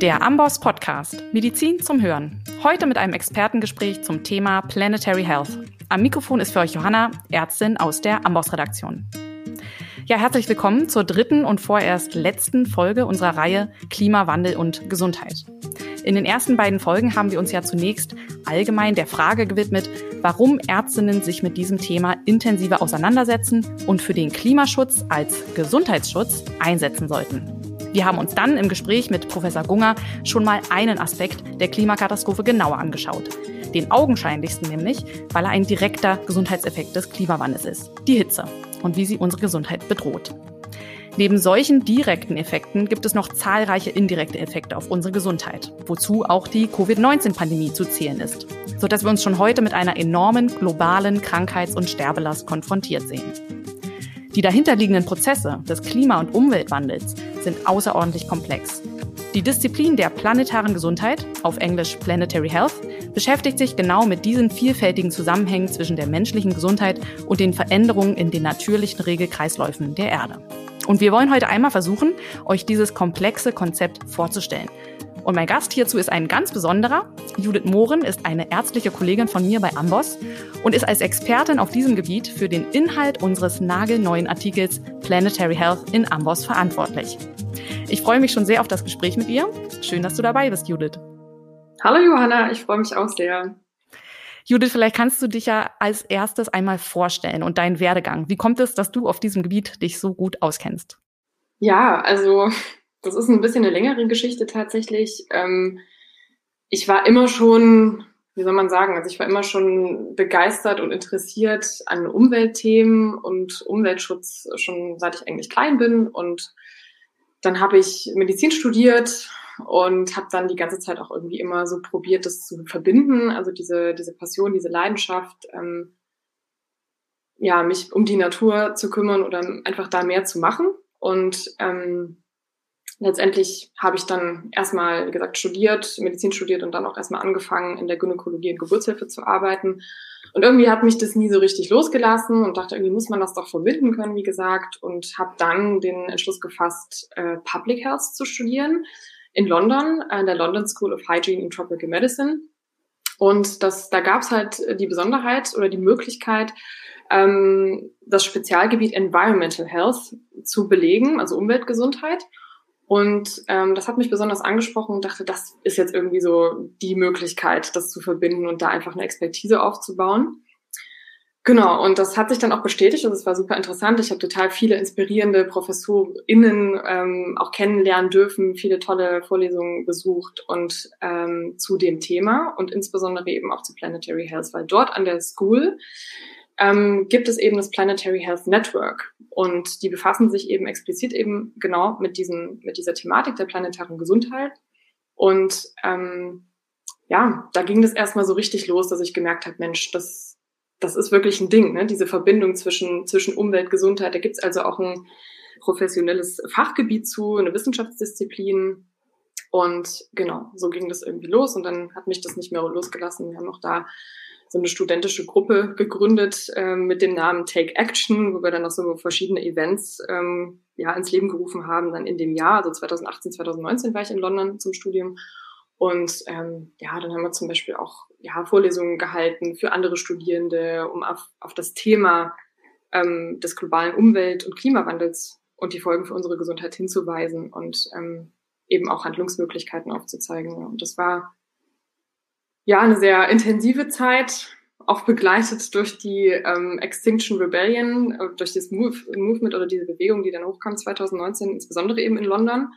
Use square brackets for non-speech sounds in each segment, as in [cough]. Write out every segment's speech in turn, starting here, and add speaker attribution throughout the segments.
Speaker 1: Der Amboss Podcast Medizin zum Hören. Heute mit einem Expertengespräch zum Thema Planetary Health. Am Mikrofon ist für euch Johanna, Ärztin aus der Amboss Redaktion. Ja, herzlich willkommen zur dritten und vorerst letzten Folge unserer Reihe Klimawandel und Gesundheit. In den ersten beiden Folgen haben wir uns ja zunächst allgemein der Frage gewidmet, warum Ärztinnen sich mit diesem Thema intensiver auseinandersetzen und für den Klimaschutz als Gesundheitsschutz einsetzen sollten. Wir haben uns dann im Gespräch mit Professor Gunger schon mal einen Aspekt der Klimakatastrophe genauer angeschaut. Den augenscheinlichsten nämlich, weil er ein direkter Gesundheitseffekt des Klimawandels ist, die Hitze und wie sie unsere Gesundheit bedroht. Neben solchen direkten Effekten gibt es noch zahlreiche indirekte Effekte auf unsere Gesundheit, wozu auch die Covid-19-Pandemie zu zählen ist, sodass wir uns schon heute mit einer enormen globalen Krankheits- und Sterbelast konfrontiert sehen. Die dahinterliegenden Prozesse des Klima- und Umweltwandels sind außerordentlich komplex. Die Disziplin der planetaren Gesundheit, auf Englisch Planetary Health, beschäftigt sich genau mit diesen vielfältigen Zusammenhängen zwischen der menschlichen Gesundheit und den Veränderungen in den natürlichen Regelkreisläufen der Erde. Und wir wollen heute einmal versuchen, euch dieses komplexe Konzept vorzustellen. Und mein Gast hierzu ist ein ganz besonderer. Judith Mohren ist eine ärztliche Kollegin von mir bei Amboss und ist als Expertin auf diesem Gebiet für den Inhalt unseres nagelneuen Artikels Planetary Health in Amboss verantwortlich. Ich freue mich schon sehr auf das Gespräch mit ihr. Schön, dass du dabei bist, Judith.
Speaker 2: Hallo Johanna, ich freue mich auch sehr.
Speaker 1: Judith, vielleicht kannst du dich ja als erstes einmal vorstellen und deinen Werdegang. Wie kommt es, dass du auf diesem Gebiet dich so gut auskennst?
Speaker 2: Ja, also das ist ein bisschen eine längere Geschichte tatsächlich. Ähm, ich war immer schon, wie soll man sagen, also ich war immer schon begeistert und interessiert an Umweltthemen und Umweltschutz schon seit ich eigentlich klein bin. Und dann habe ich Medizin studiert und habe dann die ganze Zeit auch irgendwie immer so probiert, das zu verbinden, also diese, diese Passion, diese Leidenschaft, ähm, ja, mich um die Natur zu kümmern oder einfach da mehr zu machen. Und ähm, letztendlich habe ich dann erstmal, wie gesagt, studiert, Medizin studiert und dann auch erstmal angefangen, in der Gynäkologie und Geburtshilfe zu arbeiten. Und irgendwie hat mich das nie so richtig losgelassen und dachte, irgendwie muss man das doch verbinden können, wie gesagt, und habe dann den Entschluss gefasst, äh, Public Health zu studieren in London, an der London School of Hygiene and Tropical Medicine. Und das, da gab es halt die Besonderheit oder die Möglichkeit, ähm, das Spezialgebiet Environmental Health zu belegen, also Umweltgesundheit. Und ähm, das hat mich besonders angesprochen und dachte, das ist jetzt irgendwie so die Möglichkeit, das zu verbinden und da einfach eine Expertise aufzubauen. Genau, und das hat sich dann auch bestätigt und es war super interessant. Ich habe total viele inspirierende ProfessorInnen ähm, auch kennenlernen dürfen, viele tolle Vorlesungen besucht und ähm, zu dem Thema und insbesondere eben auch zu Planetary Health, weil dort an der School ähm, gibt es eben das Planetary Health Network und die befassen sich eben explizit eben genau mit diesem mit dieser Thematik der planetaren Gesundheit und ähm, ja, da ging das erstmal so richtig los, dass ich gemerkt habe, Mensch, das das ist wirklich ein Ding, ne? diese Verbindung zwischen, zwischen Umwelt, Gesundheit. Da gibt's also auch ein professionelles Fachgebiet zu, eine Wissenschaftsdisziplin. Und genau, so ging das irgendwie los. Und dann hat mich das nicht mehr losgelassen. Wir haben auch da so eine studentische Gruppe gegründet äh, mit dem Namen Take Action, wo wir dann noch so verschiedene Events ähm, ja, ins Leben gerufen haben, dann in dem Jahr, also 2018, 2019 war ich in London zum Studium und ähm, ja, dann haben wir zum Beispiel auch ja, Vorlesungen gehalten für andere Studierende, um auf, auf das Thema ähm, des globalen Umwelt- und Klimawandels und die Folgen für unsere Gesundheit hinzuweisen und ähm, eben auch Handlungsmöglichkeiten aufzuzeigen. Und das war ja eine sehr intensive Zeit, auch begleitet durch die ähm, Extinction Rebellion, äh, durch das Move, Movement oder diese Bewegung, die dann hochkam 2019, insbesondere eben in London.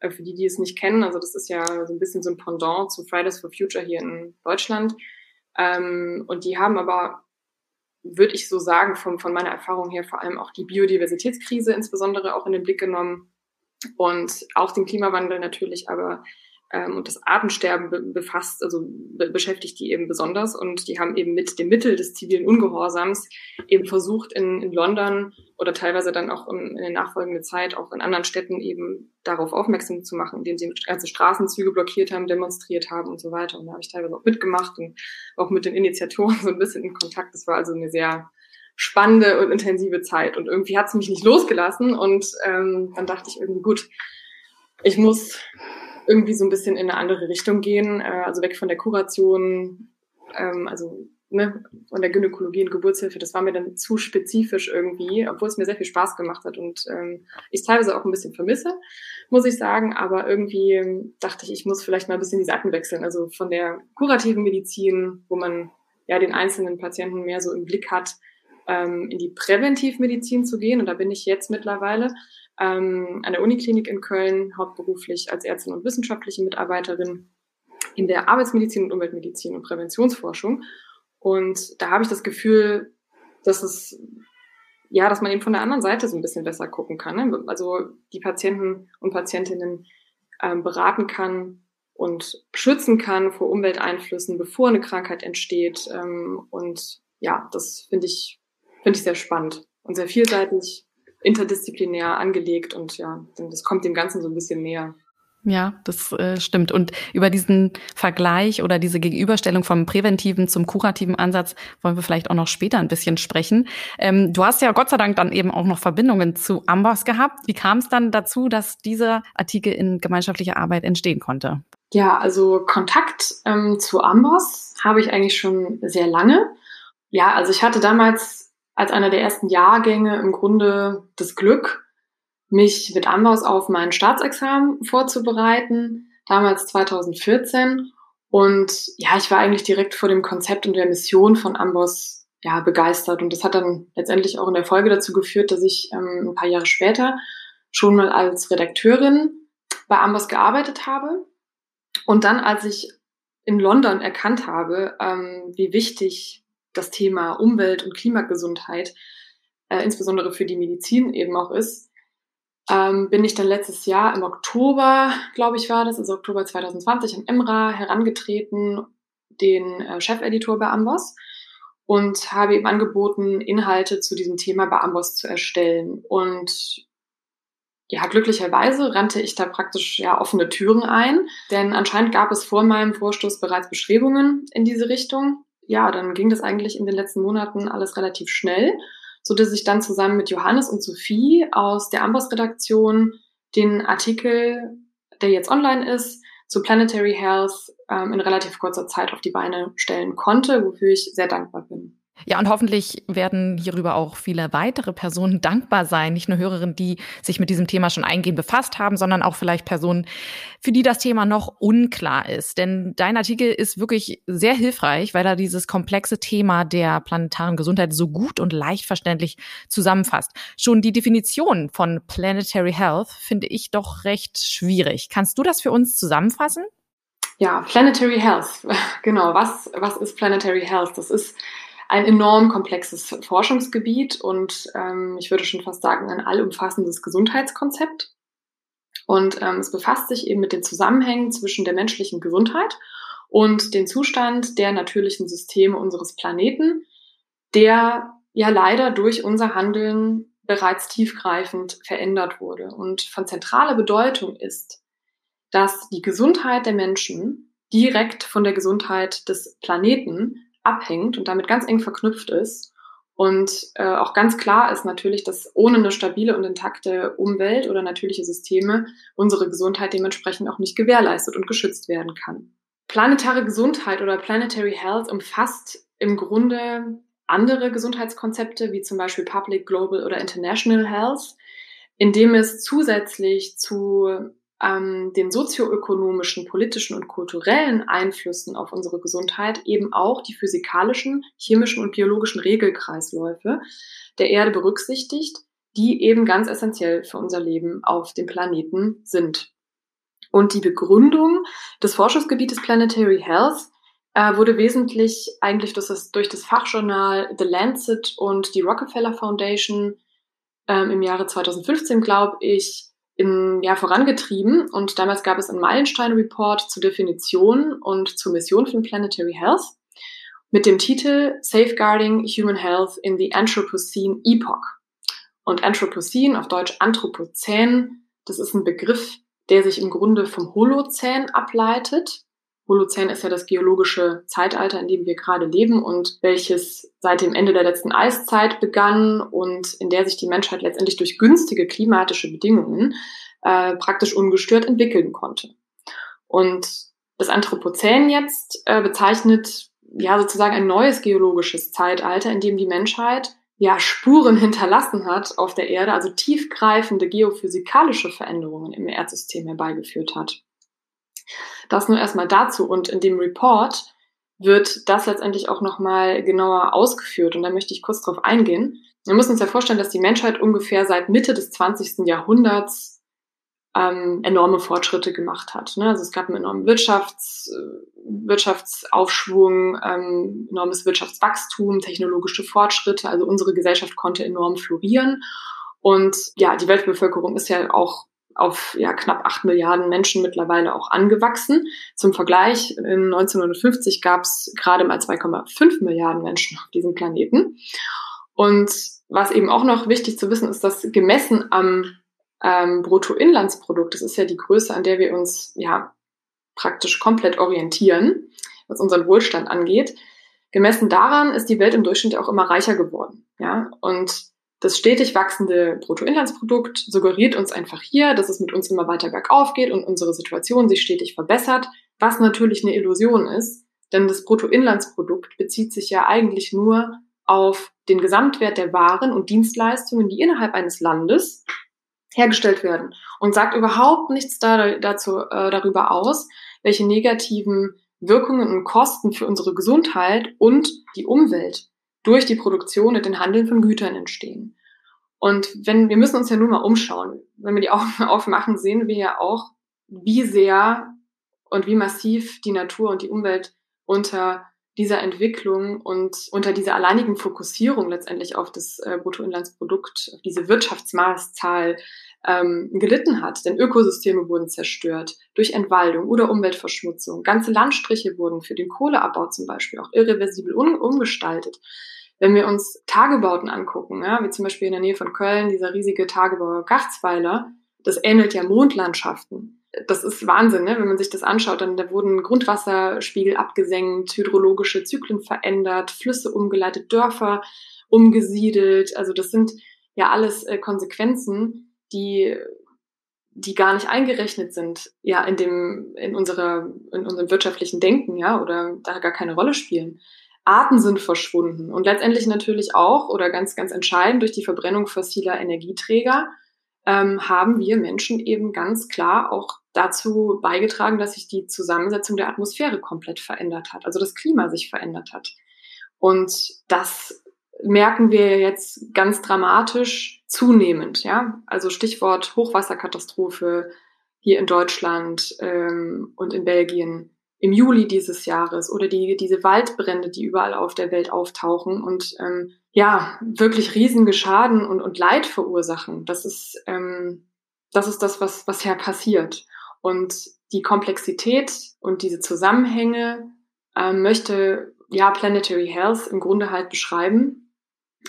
Speaker 2: Äh, für die, die es nicht kennen, also das ist ja so ein bisschen so ein Pendant zu Fridays for Future hier in Deutschland. Ähm, und die haben aber, würde ich so sagen, vom, von meiner Erfahrung her vor allem auch die Biodiversitätskrise insbesondere auch in den Blick genommen und auch den Klimawandel natürlich, aber ähm, und das Artensterben be befasst, also be beschäftigt die eben besonders. Und die haben eben mit dem Mittel des zivilen Ungehorsams eben versucht, in, in London oder teilweise dann auch in, in der nachfolgenden Zeit auch in anderen Städten eben darauf aufmerksam zu machen, indem sie ganze Straßenzüge blockiert haben, demonstriert haben und so weiter. Und da habe ich teilweise auch mitgemacht und auch mit den Initiatoren so ein bisschen in Kontakt. Das war also eine sehr spannende und intensive Zeit. Und irgendwie hat es mich nicht losgelassen. Und ähm, dann dachte ich irgendwie, gut, ich muss irgendwie so ein bisschen in eine andere Richtung gehen, äh, also weg von der Kuration, ähm, also ne, von der Gynäkologie und Geburtshilfe, das war mir dann zu spezifisch irgendwie, obwohl es mir sehr viel Spaß gemacht hat und ähm, ich teilweise auch ein bisschen vermisse, muss ich sagen, aber irgendwie ähm, dachte ich, ich muss vielleicht mal ein bisschen die Seiten wechseln, also von der kurativen Medizin, wo man ja den einzelnen Patienten mehr so im Blick hat, ähm, in die Präventivmedizin zu gehen. Und da bin ich jetzt mittlerweile ähm, an der Uniklinik in Köln, hauptberuflich als Ärztin und wissenschaftliche Mitarbeiterin in der Arbeitsmedizin und Umweltmedizin und Präventionsforschung. Und da habe ich das Gefühl, dass es ja, dass man eben von der anderen Seite so ein bisschen besser gucken kann. Ne? Also die Patienten und Patientinnen ähm, beraten kann und schützen kann vor Umwelteinflüssen, bevor eine Krankheit entsteht. Ähm, und ja, das finde ich, finde ich sehr spannend und sehr vielseitig interdisziplinär angelegt und ja, das kommt dem Ganzen so ein bisschen näher.
Speaker 1: Ja, das äh, stimmt. Und über diesen Vergleich oder diese Gegenüberstellung vom präventiven zum kurativen Ansatz wollen wir vielleicht auch noch später ein bisschen sprechen. Ähm, du hast ja Gott sei Dank dann eben auch noch Verbindungen zu Amboss gehabt. Wie kam es dann dazu, dass dieser Artikel in gemeinschaftlicher Arbeit entstehen konnte?
Speaker 2: Ja, also Kontakt ähm, zu Amboss habe ich eigentlich schon sehr lange. Ja, also ich hatte damals als einer der ersten Jahrgänge im Grunde das Glück, mich mit Amboss auf mein Staatsexamen vorzubereiten, damals 2014. Und ja, ich war eigentlich direkt vor dem Konzept und der Mission von Amboss ja, begeistert. Und das hat dann letztendlich auch in der Folge dazu geführt, dass ich ähm, ein paar Jahre später schon mal als Redakteurin bei Amboss gearbeitet habe. Und dann, als ich in London erkannt habe, ähm, wie wichtig das Thema Umwelt- und Klimagesundheit, äh, insbesondere für die Medizin eben auch ist, ähm, bin ich dann letztes Jahr im Oktober, glaube ich, war das, also Oktober 2020, am Emra herangetreten, den äh, Chefeditor bei Amboss und habe ihm angeboten, Inhalte zu diesem Thema bei Amboss zu erstellen. Und ja, glücklicherweise rannte ich da praktisch ja offene Türen ein, denn anscheinend gab es vor meinem Vorstoß bereits Bestrebungen in diese Richtung ja, dann ging das eigentlich in den letzten Monaten alles relativ schnell, so dass ich dann zusammen mit Johannes und Sophie aus der Amboss-Redaktion den Artikel, der jetzt online ist, zu Planetary Health ähm, in relativ kurzer Zeit auf die Beine stellen konnte, wofür ich sehr dankbar bin.
Speaker 1: Ja, und hoffentlich werden hierüber auch viele weitere Personen dankbar sein. Nicht nur Hörerinnen, die sich mit diesem Thema schon eingehend befasst haben, sondern auch vielleicht Personen, für die das Thema noch unklar ist. Denn dein Artikel ist wirklich sehr hilfreich, weil er dieses komplexe Thema der planetaren Gesundheit so gut und leicht verständlich zusammenfasst. Schon die Definition von Planetary Health finde ich doch recht schwierig. Kannst du das für uns zusammenfassen?
Speaker 2: Ja, Planetary Health. [laughs] Genau. Was, was ist Planetary Health? Das ist ein enorm komplexes Forschungsgebiet und ähm, ich würde schon fast sagen ein allumfassendes Gesundheitskonzept. Und ähm, es befasst sich eben mit den Zusammenhängen zwischen der menschlichen Gesundheit und dem Zustand der natürlichen Systeme unseres Planeten, der ja leider durch unser Handeln bereits tiefgreifend verändert wurde. Und von zentraler Bedeutung ist, dass die Gesundheit der Menschen direkt von der Gesundheit des Planeten abhängt und damit ganz eng verknüpft ist. Und äh, auch ganz klar ist natürlich, dass ohne eine stabile und intakte Umwelt oder natürliche Systeme unsere Gesundheit dementsprechend auch nicht gewährleistet und geschützt werden kann. Planetare Gesundheit oder Planetary Health umfasst im Grunde andere Gesundheitskonzepte, wie zum Beispiel Public, Global oder International Health, indem es zusätzlich zu ähm, den sozioökonomischen, politischen und kulturellen Einflüssen auf unsere Gesundheit eben auch die physikalischen, chemischen und biologischen Regelkreisläufe der Erde berücksichtigt, die eben ganz essentiell für unser Leben auf dem Planeten sind. Und die Begründung des Forschungsgebietes Planetary Health äh, wurde wesentlich eigentlich durch das, durch das Fachjournal The Lancet und die Rockefeller Foundation ähm, im Jahre 2015, glaube ich, in, ja, vorangetrieben und damals gab es einen Meilenstein-Report zur Definition und zur Mission von Planetary Health mit dem Titel Safeguarding Human Health in the Anthropocene Epoch. Und Anthropocene, auf Deutsch Anthropozän, das ist ein Begriff, der sich im Grunde vom Holozän ableitet. Holozän ist ja das geologische Zeitalter, in dem wir gerade leben und welches seit dem Ende der letzten Eiszeit begann und in der sich die Menschheit letztendlich durch günstige klimatische Bedingungen äh, praktisch ungestört entwickeln konnte. Und das Anthropozän jetzt äh, bezeichnet ja sozusagen ein neues geologisches Zeitalter, in dem die Menschheit ja Spuren hinterlassen hat auf der Erde, also tiefgreifende geophysikalische Veränderungen im Erdsystem herbeigeführt hat. Das nur erstmal dazu und in dem Report wird das letztendlich auch nochmal genauer ausgeführt und da möchte ich kurz drauf eingehen. Wir müssen uns ja vorstellen, dass die Menschheit ungefähr seit Mitte des 20. Jahrhunderts ähm, enorme Fortschritte gemacht hat. Ne? Also es gab einen enormen Wirtschafts, Wirtschaftsaufschwung, ähm, enormes Wirtschaftswachstum, technologische Fortschritte. Also unsere Gesellschaft konnte enorm florieren. Und ja, die Weltbevölkerung ist ja auch auf ja, knapp acht Milliarden Menschen mittlerweile auch angewachsen. Zum Vergleich, in 1950 gab es gerade mal 2,5 Milliarden Menschen auf diesem Planeten. Und was eben auch noch wichtig zu wissen ist, dass gemessen am ähm, Bruttoinlandsprodukt, das ist ja die Größe, an der wir uns ja praktisch komplett orientieren, was unseren Wohlstand angeht. Gemessen daran ist die Welt im Durchschnitt auch immer reicher geworden. Ja? Und das stetig wachsende Bruttoinlandsprodukt suggeriert uns einfach hier, dass es mit uns immer weiter bergauf geht und unsere Situation sich stetig verbessert, was natürlich eine Illusion ist, denn das Bruttoinlandsprodukt bezieht sich ja eigentlich nur auf den Gesamtwert der Waren und Dienstleistungen, die innerhalb eines Landes hergestellt werden und sagt überhaupt nichts da, dazu, äh, darüber aus, welche negativen Wirkungen und Kosten für unsere Gesundheit und die Umwelt durch die Produktion und den Handeln von Gütern entstehen. Und wenn, wir müssen uns ja nur mal umschauen. Wenn wir die Augen [laughs] aufmachen, sehen wir ja auch, wie sehr und wie massiv die Natur und die Umwelt unter dieser Entwicklung und unter dieser alleinigen Fokussierung letztendlich auf das äh, Bruttoinlandsprodukt, auf diese Wirtschaftsmaßzahl ähm, gelitten hat. Denn Ökosysteme wurden zerstört durch Entwaldung oder Umweltverschmutzung. Ganze Landstriche wurden für den Kohleabbau zum Beispiel auch irreversibel um, umgestaltet. Wenn wir uns Tagebauten angucken, ja, wie zum Beispiel in der Nähe von Köln, dieser riesige Tagebau Gachtsweiler, das ähnelt ja Mondlandschaften das ist Wahnsinn, ne? wenn man sich das anschaut. Dann da wurden Grundwasserspiegel abgesenkt, hydrologische Zyklen verändert, Flüsse umgeleitet, Dörfer umgesiedelt. Also das sind ja alles äh, Konsequenzen, die die gar nicht eingerechnet sind, ja, in dem, in unserer, in unserem wirtschaftlichen Denken, ja, oder da gar keine Rolle spielen. Arten sind verschwunden und letztendlich natürlich auch oder ganz, ganz entscheidend durch die Verbrennung fossiler Energieträger ähm, haben wir Menschen eben ganz klar auch dazu beigetragen, dass sich die Zusammensetzung der Atmosphäre komplett verändert hat, also das Klima sich verändert hat. Und das merken wir jetzt ganz dramatisch zunehmend, ja. Also Stichwort Hochwasserkatastrophe hier in Deutschland ähm, und in Belgien im Juli dieses Jahres oder die, diese Waldbrände, die überall auf der Welt auftauchen und ähm, ja, wirklich riesige Schaden und, und Leid verursachen. Das ist, ähm, das ist das, was, was ja passiert. Und die Komplexität und diese Zusammenhänge ähm, möchte ja Planetary Health im Grunde halt beschreiben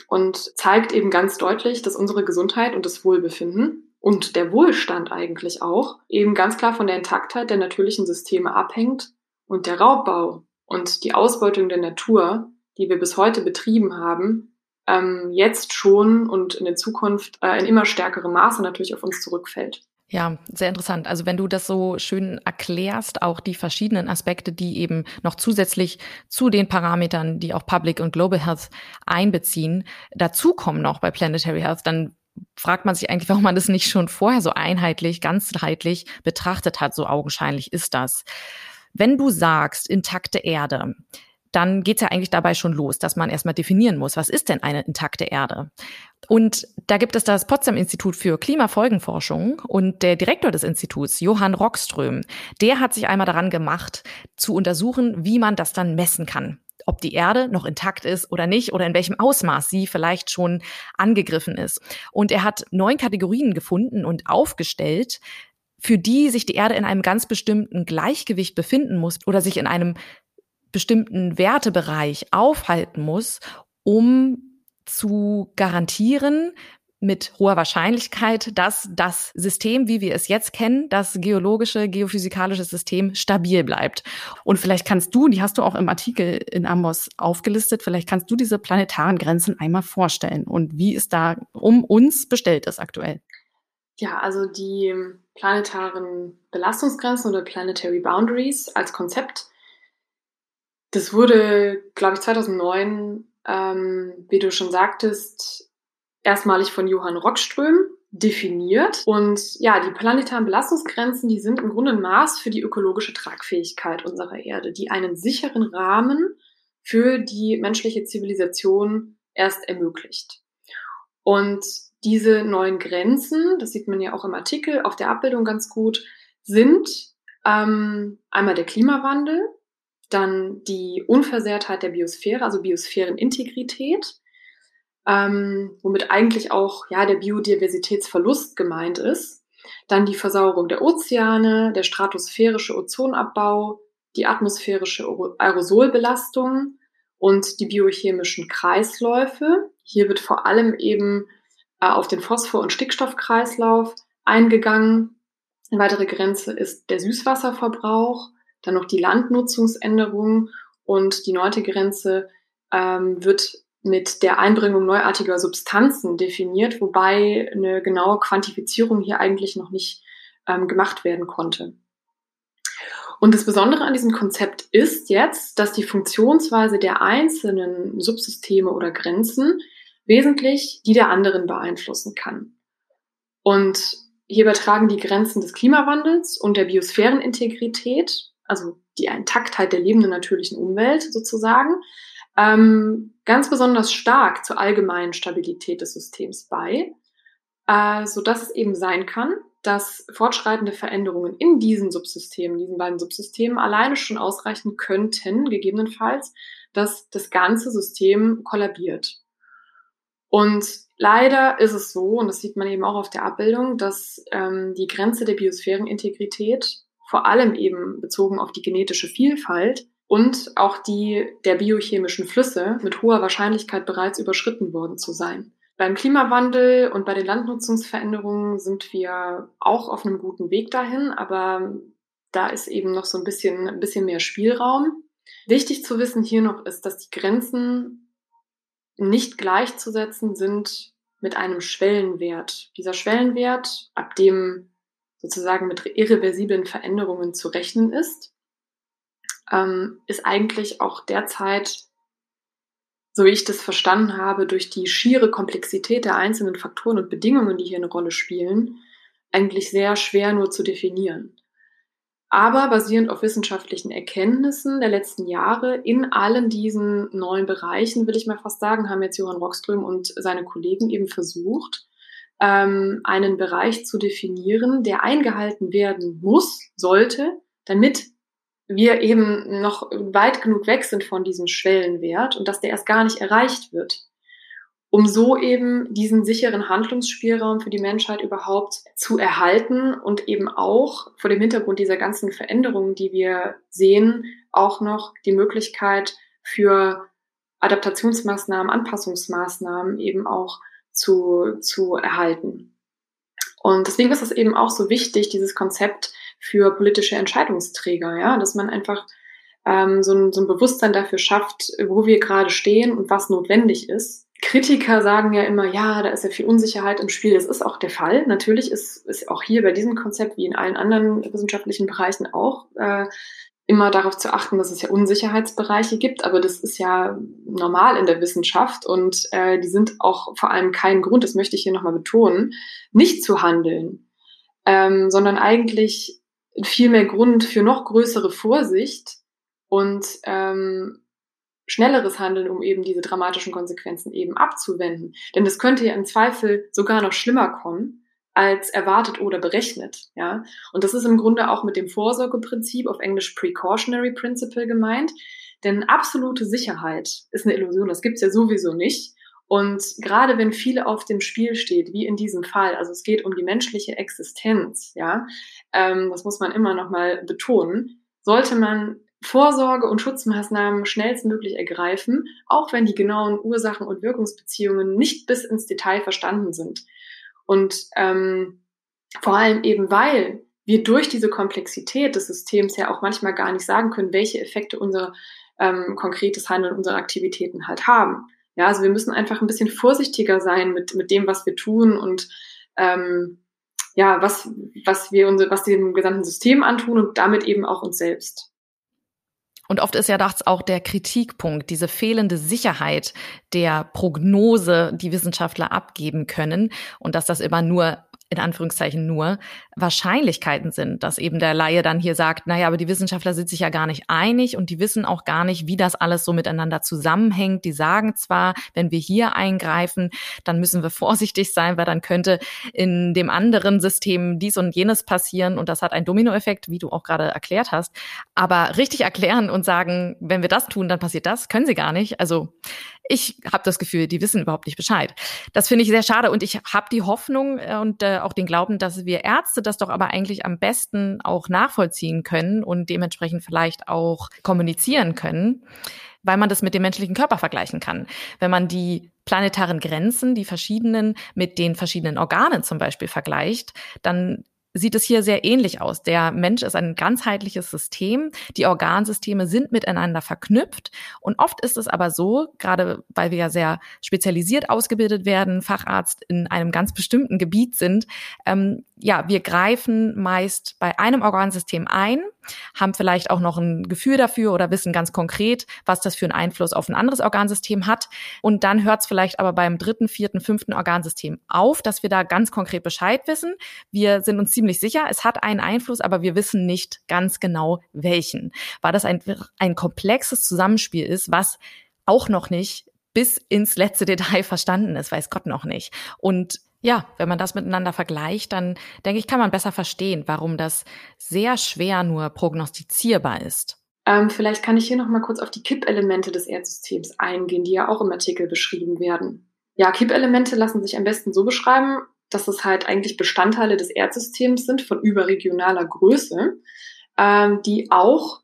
Speaker 2: und zeigt eben ganz deutlich, dass unsere Gesundheit und das Wohlbefinden und der Wohlstand eigentlich auch eben ganz klar von der Intaktheit der natürlichen Systeme abhängt und der Raubbau und die Ausbeutung der Natur, die wir bis heute betrieben haben, ähm, jetzt schon und in der Zukunft äh, in immer stärkerem Maße natürlich auf uns zurückfällt.
Speaker 1: Ja, sehr interessant. Also wenn du das so schön erklärst, auch die verschiedenen Aspekte, die eben noch zusätzlich zu den Parametern, die auch Public und Global Health einbeziehen, dazukommen noch bei Planetary Health, dann fragt man sich eigentlich, warum man das nicht schon vorher so einheitlich, ganzheitlich betrachtet hat. So augenscheinlich ist das. Wenn du sagst, intakte Erde, dann geht's ja eigentlich dabei schon los, dass man erstmal definieren muss, was ist denn eine intakte Erde? Und da gibt es das Potsdam Institut für Klimafolgenforschung und der Direktor des Instituts, Johann Rockström, der hat sich einmal daran gemacht, zu untersuchen, wie man das dann messen kann. Ob die Erde noch intakt ist oder nicht oder in welchem Ausmaß sie vielleicht schon angegriffen ist. Und er hat neun Kategorien gefunden und aufgestellt, für die sich die Erde in einem ganz bestimmten Gleichgewicht befinden muss oder sich in einem bestimmten Wertebereich aufhalten muss, um zu garantieren, mit hoher Wahrscheinlichkeit, dass das System, wie wir es jetzt kennen, das geologische, geophysikalische System stabil bleibt. Und vielleicht kannst du, die hast du auch im Artikel in Amos aufgelistet, vielleicht kannst du diese planetaren Grenzen einmal vorstellen und wie es da um uns bestellt ist aktuell.
Speaker 2: Ja, also die planetaren Belastungsgrenzen oder Planetary Boundaries als Konzept. Das wurde, glaube ich, 2009, ähm, wie du schon sagtest, erstmalig von Johann Rockström definiert. Und ja, die planetaren Belastungsgrenzen, die sind im Grunde ein Maß für die ökologische Tragfähigkeit unserer Erde, die einen sicheren Rahmen für die menschliche Zivilisation erst ermöglicht. Und diese neuen Grenzen, das sieht man ja auch im Artikel auf der Abbildung ganz gut, sind ähm, einmal der Klimawandel, dann die Unversehrtheit der Biosphäre, also Biosphärenintegrität, ähm, womit eigentlich auch ja der Biodiversitätsverlust gemeint ist. Dann die Versauerung der Ozeane, der stratosphärische Ozonabbau, die atmosphärische Aerosolbelastung und die biochemischen Kreisläufe. Hier wird vor allem eben äh, auf den Phosphor- und Stickstoffkreislauf eingegangen. Eine weitere Grenze ist der Süßwasserverbrauch, dann noch die Landnutzungsänderung und die neunte Grenze ähm, wird mit der Einbringung neuartiger Substanzen definiert, wobei eine genaue Quantifizierung hier eigentlich noch nicht ähm, gemacht werden konnte. Und das Besondere an diesem Konzept ist jetzt, dass die Funktionsweise der einzelnen Subsysteme oder Grenzen wesentlich die der anderen beeinflussen kann. Und hier übertragen die Grenzen des Klimawandels und der Biosphärenintegrität, also die Intaktheit der lebenden natürlichen Umwelt sozusagen, ähm, ganz besonders stark zur allgemeinen Stabilität des Systems bei, äh, so dass es eben sein kann, dass fortschreitende Veränderungen in diesen Subsystemen, diesen beiden Subsystemen alleine schon ausreichen könnten, gegebenenfalls, dass das ganze System kollabiert. Und leider ist es so, und das sieht man eben auch auf der Abbildung, dass ähm, die Grenze der Biosphärenintegrität vor allem eben bezogen auf die genetische Vielfalt und auch die der biochemischen Flüsse mit hoher Wahrscheinlichkeit bereits überschritten worden zu sein. Beim Klimawandel und bei den Landnutzungsveränderungen sind wir auch auf einem guten Weg dahin, aber da ist eben noch so ein bisschen, ein bisschen mehr Spielraum. Wichtig zu wissen hier noch ist, dass die Grenzen nicht gleichzusetzen sind mit einem Schwellenwert. Dieser Schwellenwert, ab dem sozusagen mit irreversiblen Veränderungen zu rechnen ist, ähm, ist eigentlich auch derzeit, so wie ich das verstanden habe, durch die schiere Komplexität der einzelnen Faktoren und Bedingungen, die hier eine Rolle spielen, eigentlich sehr schwer nur zu definieren. Aber basierend auf wissenschaftlichen Erkenntnissen der letzten Jahre in allen diesen neuen Bereichen, will ich mal fast sagen, haben jetzt Johann Rockström und seine Kollegen eben versucht, ähm, einen Bereich zu definieren, der eingehalten werden muss, sollte, damit wir eben noch weit genug weg sind von diesem Schwellenwert und dass der erst gar nicht erreicht wird, um so eben diesen sicheren Handlungsspielraum für die Menschheit überhaupt zu erhalten und eben auch vor dem Hintergrund dieser ganzen Veränderungen, die wir sehen, auch noch die Möglichkeit für Adaptationsmaßnahmen, Anpassungsmaßnahmen eben auch zu, zu erhalten. Und deswegen ist es eben auch so wichtig, dieses Konzept für politische Entscheidungsträger, ja, dass man einfach ähm, so, ein, so ein Bewusstsein dafür schafft, wo wir gerade stehen und was notwendig ist. Kritiker sagen ja immer, ja, da ist ja viel Unsicherheit im Spiel. Das ist auch der Fall. Natürlich ist, ist auch hier bei diesem Konzept wie in allen anderen wissenschaftlichen Bereichen auch äh, immer darauf zu achten, dass es ja Unsicherheitsbereiche gibt, aber das ist ja normal in der Wissenschaft und äh, die sind auch vor allem kein Grund, das möchte ich hier nochmal betonen, nicht zu handeln, ähm, sondern eigentlich viel mehr Grund für noch größere Vorsicht und ähm, schnelleres Handeln, um eben diese dramatischen Konsequenzen eben abzuwenden. Denn das könnte ja im Zweifel sogar noch schlimmer kommen als erwartet oder berechnet. Ja, und das ist im Grunde auch mit dem Vorsorgeprinzip auf Englisch Precautionary Principle gemeint. Denn absolute Sicherheit ist eine Illusion. Das gibt's ja sowieso nicht. Und gerade wenn viel auf dem Spiel steht, wie in diesem Fall, also es geht um die menschliche Existenz, ja, ähm, das muss man immer noch mal betonen, sollte man Vorsorge und Schutzmaßnahmen schnellstmöglich ergreifen, auch wenn die genauen Ursachen und Wirkungsbeziehungen nicht bis ins Detail verstanden sind. Und ähm, vor allem eben, weil wir durch diese Komplexität des Systems ja auch manchmal gar nicht sagen können, welche Effekte unser ähm, konkretes Handeln, unsere Aktivitäten halt haben. Ja, also wir müssen einfach ein bisschen vorsichtiger sein mit, mit dem, was wir tun und ähm, ja, was, was wir uns, was dem gesamten System antun und damit eben auch uns selbst.
Speaker 1: Und oft ist ja das auch der Kritikpunkt, diese fehlende Sicherheit der Prognose, die Wissenschaftler abgeben können. Und dass das immer nur in Anführungszeichen nur Wahrscheinlichkeiten sind, dass eben der Laie dann hier sagt, naja, aber die Wissenschaftler sind sich ja gar nicht einig und die wissen auch gar nicht, wie das alles so miteinander zusammenhängt. Die sagen zwar, wenn wir hier eingreifen, dann müssen wir [laughs] vorsichtig sein, weil dann könnte in dem anderen System dies und jenes passieren und das hat einen Dominoeffekt, wie du auch gerade erklärt hast. Aber richtig erklären und sagen, wenn wir das tun, dann passiert das, können sie gar nicht. Also ich habe das Gefühl, die wissen überhaupt nicht Bescheid. Das finde ich sehr schade und ich habe die Hoffnung äh, und äh, auch den Glauben, dass wir Ärzte das doch aber eigentlich am besten auch nachvollziehen können und dementsprechend vielleicht auch kommunizieren können, weil man das mit dem menschlichen Körper vergleichen kann. Wenn man die planetaren Grenzen, die verschiedenen mit den verschiedenen Organen zum Beispiel vergleicht, dann sieht es hier sehr ähnlich aus. Der Mensch ist ein ganzheitliches System. Die Organsysteme sind miteinander verknüpft. Und oft ist es aber so, gerade weil wir ja sehr spezialisiert ausgebildet werden, Facharzt in einem ganz bestimmten Gebiet sind, ähm, ja, wir greifen meist bei einem Organsystem ein, haben vielleicht auch noch ein Gefühl dafür oder wissen ganz konkret, was das für einen Einfluss auf ein anderes Organsystem hat. Und dann hört es vielleicht aber beim dritten, vierten, fünften Organsystem auf, dass wir da ganz konkret Bescheid wissen. Wir sind uns ziemlich sicher, es hat einen Einfluss, aber wir wissen nicht ganz genau welchen. Weil das ein, ein komplexes Zusammenspiel ist, was auch noch nicht bis ins letzte Detail [laughs] verstanden ist, weiß Gott noch nicht. Und ja, wenn man das miteinander vergleicht, dann denke ich, kann man besser verstehen, warum das sehr schwer nur prognostizierbar ist.
Speaker 2: Ähm, vielleicht kann ich hier noch mal kurz auf die Kippelemente des Erdsystems eingehen, die ja auch im Artikel beschrieben werden. Ja, Kippelemente lassen sich am besten so beschreiben, dass es halt eigentlich Bestandteile des Erdsystems sind von überregionaler Größe, ähm, die auch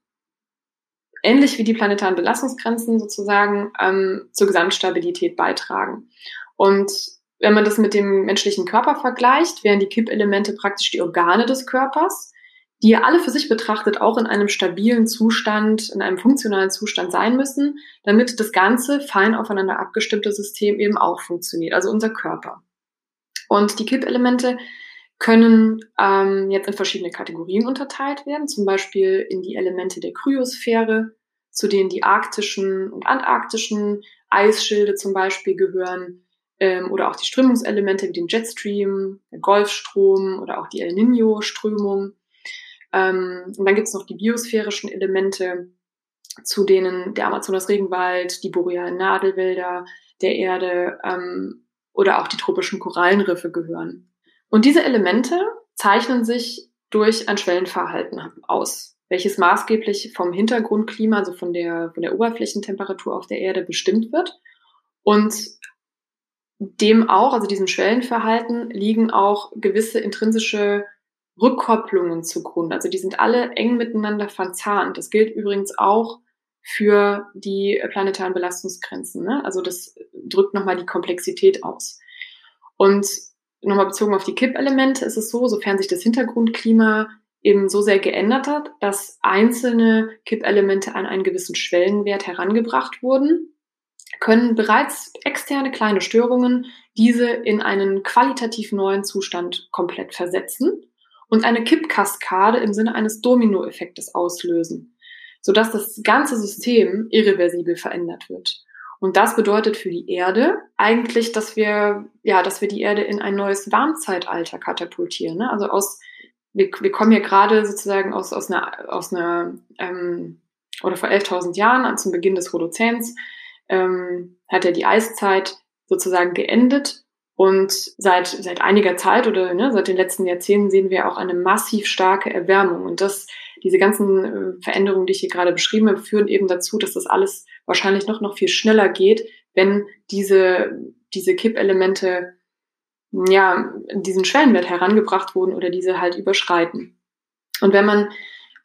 Speaker 2: ähnlich wie die planetaren Belastungsgrenzen sozusagen ähm, zur Gesamtstabilität beitragen. Und wenn man das mit dem menschlichen Körper vergleicht, wären die Kippelemente praktisch die Organe des Körpers, die alle für sich betrachtet auch in einem stabilen Zustand, in einem funktionalen Zustand sein müssen, damit das ganze fein aufeinander abgestimmte System eben auch funktioniert, also unser Körper. Und die Kippelemente können ähm, jetzt in verschiedene Kategorien unterteilt werden, zum Beispiel in die Elemente der Kryosphäre, zu denen die arktischen und antarktischen Eisschilde zum Beispiel gehören, ähm, oder auch die Strömungselemente wie den Jetstream, der Golfstrom oder auch die El Niño-Strömung. Ähm, und dann gibt es noch die biosphärischen Elemente, zu denen der Amazonas-Regenwald, die borealen Nadelwälder der Erde ähm, oder auch die tropischen Korallenriffe gehören. Und diese Elemente zeichnen sich durch ein Schwellenverhalten aus, welches maßgeblich vom Hintergrundklima, also von der, von der Oberflächentemperatur auf der Erde bestimmt wird und dem auch, also diesem Schwellenverhalten, liegen auch gewisse intrinsische Rückkopplungen zugrunde. Also die sind alle eng miteinander verzahnt. Das gilt übrigens auch für die planetaren Belastungsgrenzen. Ne? Also das drückt nochmal die Komplexität aus. Und nochmal bezogen auf die Kippelemente ist es so, sofern sich das Hintergrundklima eben so sehr geändert hat, dass einzelne Kippelemente an einen gewissen Schwellenwert herangebracht wurden, können bereits externe kleine Störungen diese in einen qualitativ neuen Zustand komplett versetzen und eine Kippkaskade im Sinne eines Dominoeffektes auslösen, sodass das ganze System irreversibel verändert wird. Und das bedeutet für die Erde eigentlich, dass wir, ja, dass wir die Erde in ein neues Warmzeitalter katapultieren. Ne? Also aus, wir, wir kommen hier gerade sozusagen aus, aus einer, aus einer ähm, oder vor 11.000 Jahren, zum Beginn des Holozäns, ähm, hat ja die Eiszeit sozusagen geendet. Und seit, seit einiger Zeit oder ne, seit den letzten Jahrzehnten sehen wir auch eine massiv starke Erwärmung. Und das, diese ganzen äh, Veränderungen, die ich hier gerade beschrieben habe, führen eben dazu, dass das alles wahrscheinlich noch, noch viel schneller geht, wenn diese, diese Kippelemente ja, diesen Schwellenwert herangebracht wurden oder diese halt überschreiten. Und wenn man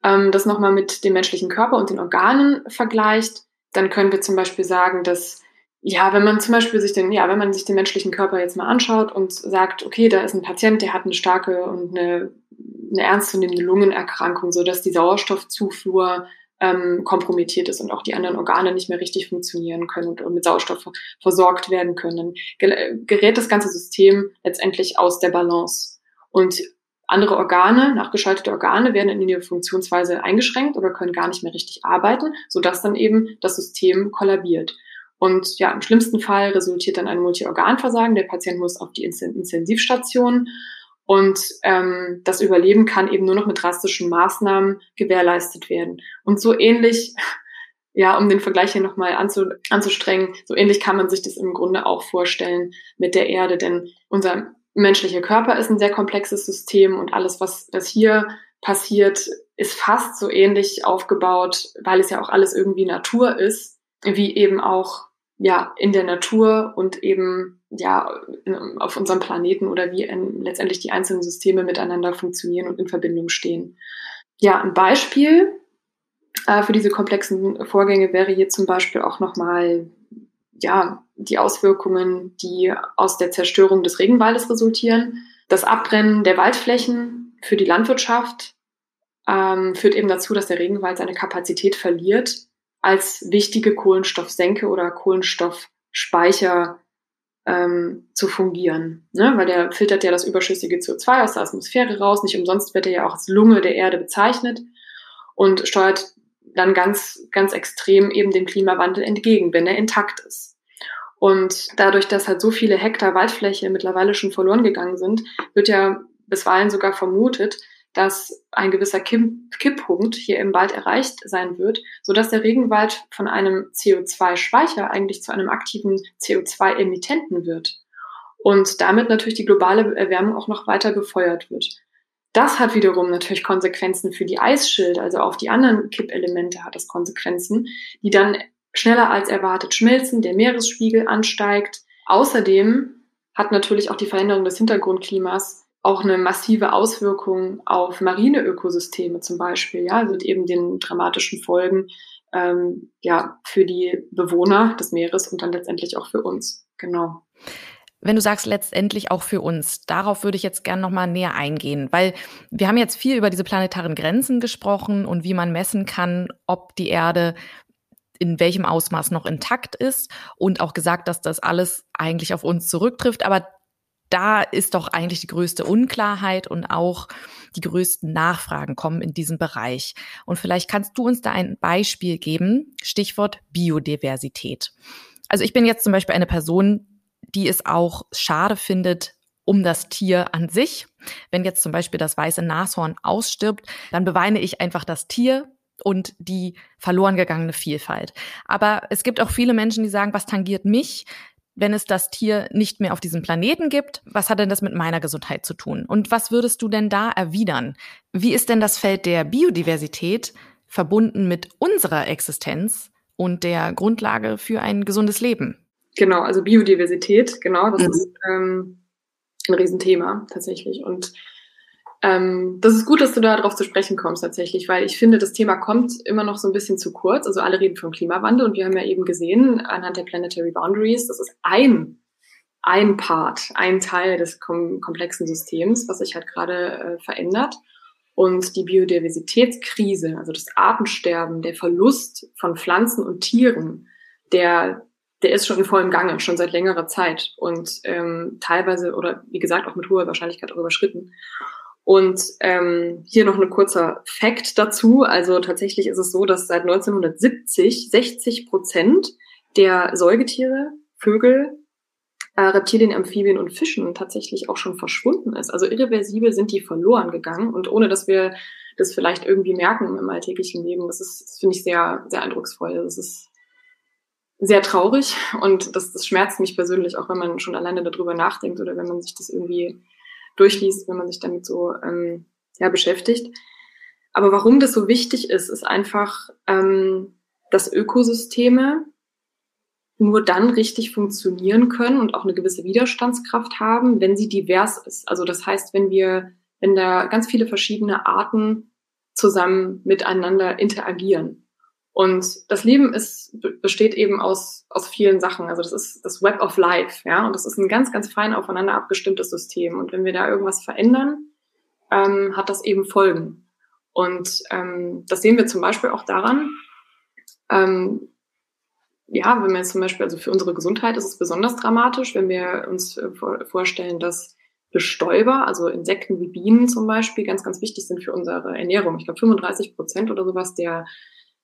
Speaker 2: ähm, das nochmal mit dem menschlichen Körper und den Organen vergleicht, dann können wir zum Beispiel sagen, dass ja, wenn man zum Beispiel sich den, ja, wenn man sich den menschlichen Körper jetzt mal anschaut und sagt, okay, da ist ein Patient, der hat eine starke und eine, eine ernstzunehmende Lungenerkrankung, so dass die Sauerstoffzufuhr ähm, kompromittiert ist und auch die anderen Organe nicht mehr richtig funktionieren können und, und mit Sauerstoff versorgt werden können, gerät das ganze System letztendlich aus der Balance. Und andere Organe, nachgeschaltete Organe werden in ihrer Funktionsweise eingeschränkt oder können gar nicht mehr richtig arbeiten, sodass dann eben das System kollabiert. Und ja, im schlimmsten Fall resultiert dann ein Multiorganversagen. Der Patient muss auf die Intensivstation und ähm, das Überleben kann eben nur noch mit drastischen Maßnahmen gewährleistet werden. Und so ähnlich, [laughs] ja, um den Vergleich hier nochmal anzu, anzustrengen, so ähnlich kann man sich das im Grunde auch vorstellen mit der Erde, denn unser menschlicher Körper ist ein sehr komplexes System und alles, was, was hier passiert, ist fast so ähnlich aufgebaut, weil es ja auch alles irgendwie Natur ist, wie eben auch ja in der Natur und eben ja auf unserem Planeten oder wie in, letztendlich die einzelnen Systeme miteinander funktionieren und in Verbindung stehen. Ja, ein Beispiel äh, für diese komplexen Vorgänge wäre hier zum Beispiel auch nochmal ja, die Auswirkungen, die aus der Zerstörung des Regenwaldes resultieren. Das Abbrennen der Waldflächen für die Landwirtschaft ähm, führt eben dazu, dass der Regenwald seine Kapazität verliert, als wichtige Kohlenstoffsenke oder Kohlenstoffspeicher ähm, zu fungieren. Ne? Weil der filtert ja das überschüssige CO2 aus der Atmosphäre raus. Nicht umsonst wird er ja auch als Lunge der Erde bezeichnet und steuert dann ganz, ganz extrem eben dem Klimawandel entgegen, wenn er intakt ist. Und dadurch, dass halt so viele Hektar Waldfläche mittlerweile schon verloren gegangen sind, wird ja bisweilen sogar vermutet, dass ein gewisser Kipppunkt hier im Wald erreicht sein wird, so dass der Regenwald von einem CO2-Speicher eigentlich zu einem aktiven CO2-Emittenten wird und damit natürlich die globale Erwärmung auch noch weiter befeuert wird. Das hat wiederum natürlich Konsequenzen für die Eisschild, also auf die anderen Kippelemente hat es Konsequenzen, die dann schneller als erwartet schmelzen, der Meeresspiegel ansteigt. Außerdem hat natürlich auch die Veränderung des Hintergrundklimas auch eine massive Auswirkung auf marine Ökosysteme zum Beispiel, ja, mit eben den dramatischen Folgen ähm, ja, für die Bewohner des Meeres und dann letztendlich auch für uns. Genau.
Speaker 1: Wenn du sagst letztendlich auch für uns, darauf würde ich jetzt gerne noch mal näher eingehen, weil wir haben jetzt viel über diese planetaren Grenzen gesprochen und wie man messen kann, ob die Erde in welchem Ausmaß noch intakt ist und auch gesagt, dass das alles eigentlich auf uns zurücktrifft. Aber da ist doch eigentlich die größte Unklarheit und auch die größten Nachfragen kommen in diesem Bereich. Und vielleicht kannst du uns da ein Beispiel geben, Stichwort Biodiversität. Also ich bin jetzt zum Beispiel eine Person, die es auch schade findet, um das Tier an sich. Wenn jetzt zum Beispiel das weiße Nashorn ausstirbt, dann beweine ich einfach das Tier und die verloren gegangene Vielfalt. Aber es gibt auch viele Menschen, die sagen, was tangiert mich? Wenn es das Tier nicht mehr auf diesem Planeten gibt, was hat denn das mit meiner Gesundheit zu tun? Und was würdest du denn da erwidern? Wie ist denn das Feld der Biodiversität verbunden mit unserer Existenz und der Grundlage für ein gesundes Leben?
Speaker 2: Genau, also Biodiversität, genau, das mhm. ist ähm, ein Riesenthema tatsächlich. Und ähm, das ist gut, dass du da drauf zu sprechen kommst tatsächlich, weil ich finde, das Thema kommt immer noch so ein bisschen zu kurz. Also alle reden vom Klimawandel und wir haben ja eben gesehen, anhand der Planetary Boundaries, das ist ein, ein Part, ein Teil des kom komplexen Systems, was sich halt gerade äh, verändert. Und die Biodiversitätskrise, also das Artensterben, der Verlust von Pflanzen und Tieren, der der ist schon in vollem Gange, schon seit längerer Zeit und ähm, teilweise oder wie gesagt auch mit hoher Wahrscheinlichkeit auch überschritten. Und ähm, hier noch ein kurzer Fakt dazu. Also tatsächlich ist es so, dass seit 1970 60 Prozent der Säugetiere, Vögel, äh, Reptilien, Amphibien und Fischen tatsächlich auch schon verschwunden ist. Also irreversibel sind die verloren gegangen und ohne dass wir das vielleicht irgendwie merken im alltäglichen Leben. Das ist, finde ich sehr, sehr eindrucksvoll. Das ist sehr traurig und das, das schmerzt mich persönlich, auch wenn man schon alleine darüber nachdenkt oder wenn man sich das irgendwie durchliest, wenn man sich damit so ähm, ja, beschäftigt. Aber warum das so wichtig ist, ist einfach, ähm, dass Ökosysteme nur dann richtig funktionieren können und auch eine gewisse Widerstandskraft haben, wenn sie divers ist. Also das heißt, wenn wir, wenn da ganz viele verschiedene Arten zusammen miteinander interagieren. Und das Leben ist, besteht eben aus, aus vielen Sachen. Also das ist das Web of Life, ja. Und das ist ein ganz, ganz fein aufeinander abgestimmtes System. Und wenn wir da irgendwas verändern, ähm, hat das eben Folgen. Und ähm, das sehen wir zum Beispiel auch daran, ähm, ja, wenn wir jetzt zum Beispiel, also für unsere Gesundheit ist es besonders dramatisch, wenn wir uns äh, vorstellen, dass Bestäuber, also Insekten wie Bienen zum Beispiel, ganz, ganz wichtig sind für unsere Ernährung. Ich glaube, 35 Prozent oder sowas der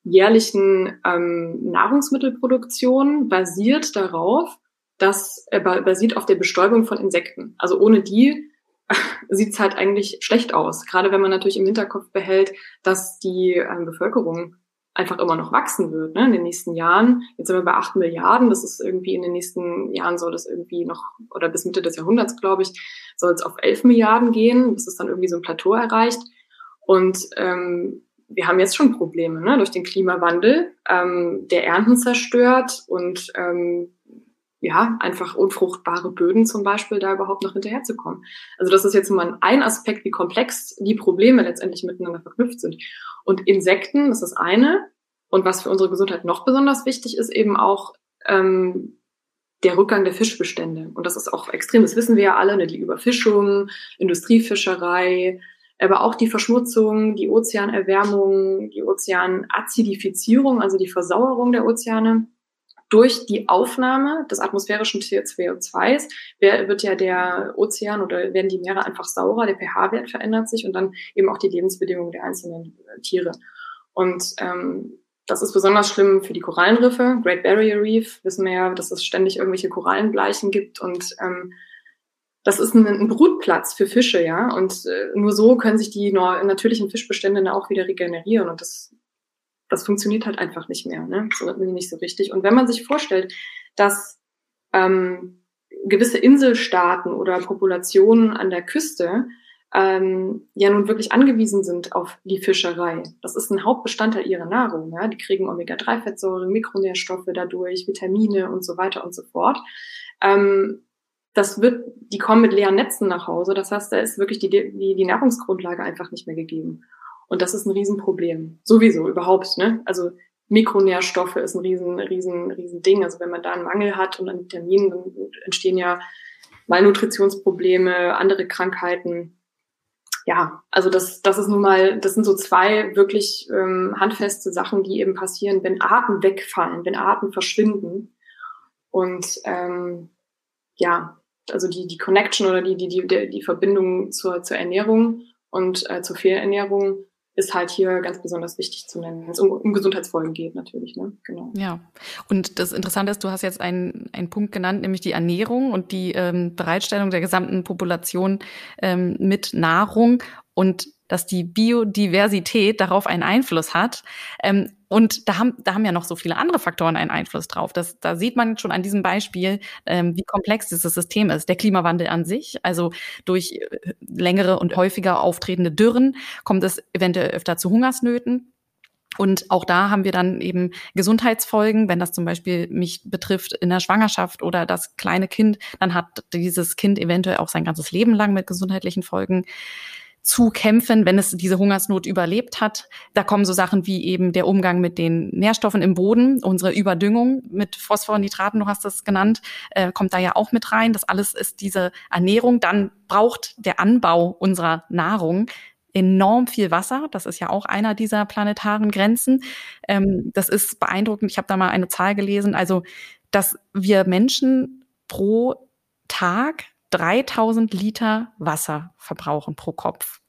Speaker 2: jährlichen ähm, Nahrungsmittelproduktion basiert darauf, dass äh, basiert auf der Bestäubung von Insekten. Also ohne die [laughs] sieht's halt eigentlich schlecht aus. Gerade wenn man natürlich im Hinterkopf behält, dass die ähm, Bevölkerung einfach immer noch wachsen wird ne, in den nächsten Jahren. Jetzt sind wir bei acht Milliarden. Das ist irgendwie in den nächsten Jahren soll das irgendwie noch, oder bis Mitte des Jahrhunderts, glaube ich, soll es auf elf Milliarden gehen, bis es dann irgendwie so ein Plateau erreicht. Und ähm, wir haben jetzt schon Probleme ne, durch den Klimawandel, ähm, der Ernten zerstört und ähm, ja, einfach unfruchtbare Böden zum Beispiel da überhaupt noch hinterherzukommen. Also das ist jetzt mal ein Aspekt, wie komplex die Probleme letztendlich miteinander verknüpft sind. Und Insekten, das ist eine. Und was für unsere Gesundheit noch besonders wichtig ist, eben auch ähm, der Rückgang der Fischbestände. Und das ist auch extrem, das wissen wir ja alle, ne, die Überfischung, Industriefischerei, aber auch die Verschmutzung, die Ozeanerwärmung, die Ozeanazidifizierung, also die Versauerung der Ozeane durch die Aufnahme des atmosphärischen CO2s wird ja der Ozean oder werden die Meere einfach saurer, der pH-Wert verändert sich und dann eben auch die Lebensbedingungen der einzelnen Tiere. Und ähm, das ist besonders schlimm für die Korallenriffe. Great Barrier Reef wissen wir ja, dass es ständig irgendwelche Korallenbleichen gibt und ähm, das ist ein, Brutplatz für Fische, ja. Und äh, nur so können sich die natürlichen Fischbestände auch wieder regenerieren. Und das das funktioniert halt einfach nicht mehr, ne? So nicht so richtig. Und wenn man sich vorstellt, dass ähm, gewisse Inselstaaten oder Populationen an der Küste ähm, ja nun wirklich angewiesen sind auf die Fischerei. Das ist ein Hauptbestandteil ihrer Nahrung. Ja? Die kriegen Omega-3-Fettsäuren, Mikronährstoffe dadurch, Vitamine und so weiter und so fort. Ähm, das wird, die kommen mit leeren Netzen nach Hause. Das heißt, da ist wirklich die, die, die Nahrungsgrundlage einfach nicht mehr gegeben. Und das ist ein Riesenproblem. Sowieso, überhaupt, ne? Also Mikronährstoffe ist ein riesen, riesen, riesen Ding. Also wenn man da einen Mangel hat und an Vitaminen, dann entstehen ja Malnutritionsprobleme, andere Krankheiten. Ja, also das, das ist nun mal, das sind so zwei wirklich ähm, handfeste Sachen, die eben passieren, wenn Arten wegfallen, wenn Arten verschwinden. Und ähm, ja, also die, die Connection oder die, die, die, die Verbindung zur, zur Ernährung und äh, zur Fehlernährung ist halt hier ganz besonders wichtig zu nennen, wenn es um, um Gesundheitsfolgen geht natürlich. Ne?
Speaker 1: Genau. Ja, und das Interessante ist, du hast jetzt einen, einen Punkt genannt, nämlich die Ernährung und die ähm, Bereitstellung der gesamten Population ähm, mit Nahrung und dass die Biodiversität darauf einen Einfluss hat. Ähm, und da haben, da haben ja noch so viele andere Faktoren einen Einfluss drauf. Das, da sieht man schon an diesem Beispiel, ähm, wie komplex dieses System ist. Der Klimawandel an sich, also durch äh, längere und häufiger auftretende Dürren kommt es eventuell öfter zu Hungersnöten. Und auch da haben wir dann eben Gesundheitsfolgen, wenn das zum Beispiel mich betrifft in der Schwangerschaft oder das kleine Kind, dann hat dieses Kind eventuell auch sein ganzes Leben lang mit gesundheitlichen Folgen zu kämpfen, wenn es diese Hungersnot überlebt hat. Da kommen so Sachen wie eben der Umgang mit den Nährstoffen im Boden, unsere Überdüngung mit Phosphor, Nitraten, du hast das genannt, äh, kommt da ja auch mit rein. Das alles ist diese Ernährung. Dann braucht der Anbau unserer Nahrung enorm viel Wasser. Das ist ja auch einer dieser planetaren Grenzen. Ähm, das ist beeindruckend. Ich habe da mal eine Zahl gelesen. Also, dass wir Menschen pro Tag 3000 Liter Wasser verbrauchen pro Kopf.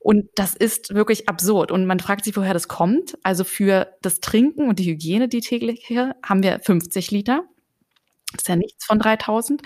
Speaker 1: Und das ist wirklich absurd. Und man fragt sich, woher das kommt. Also für das Trinken und die Hygiene, die tägliche, haben wir 50 Liter. Ist ja nichts von 3000.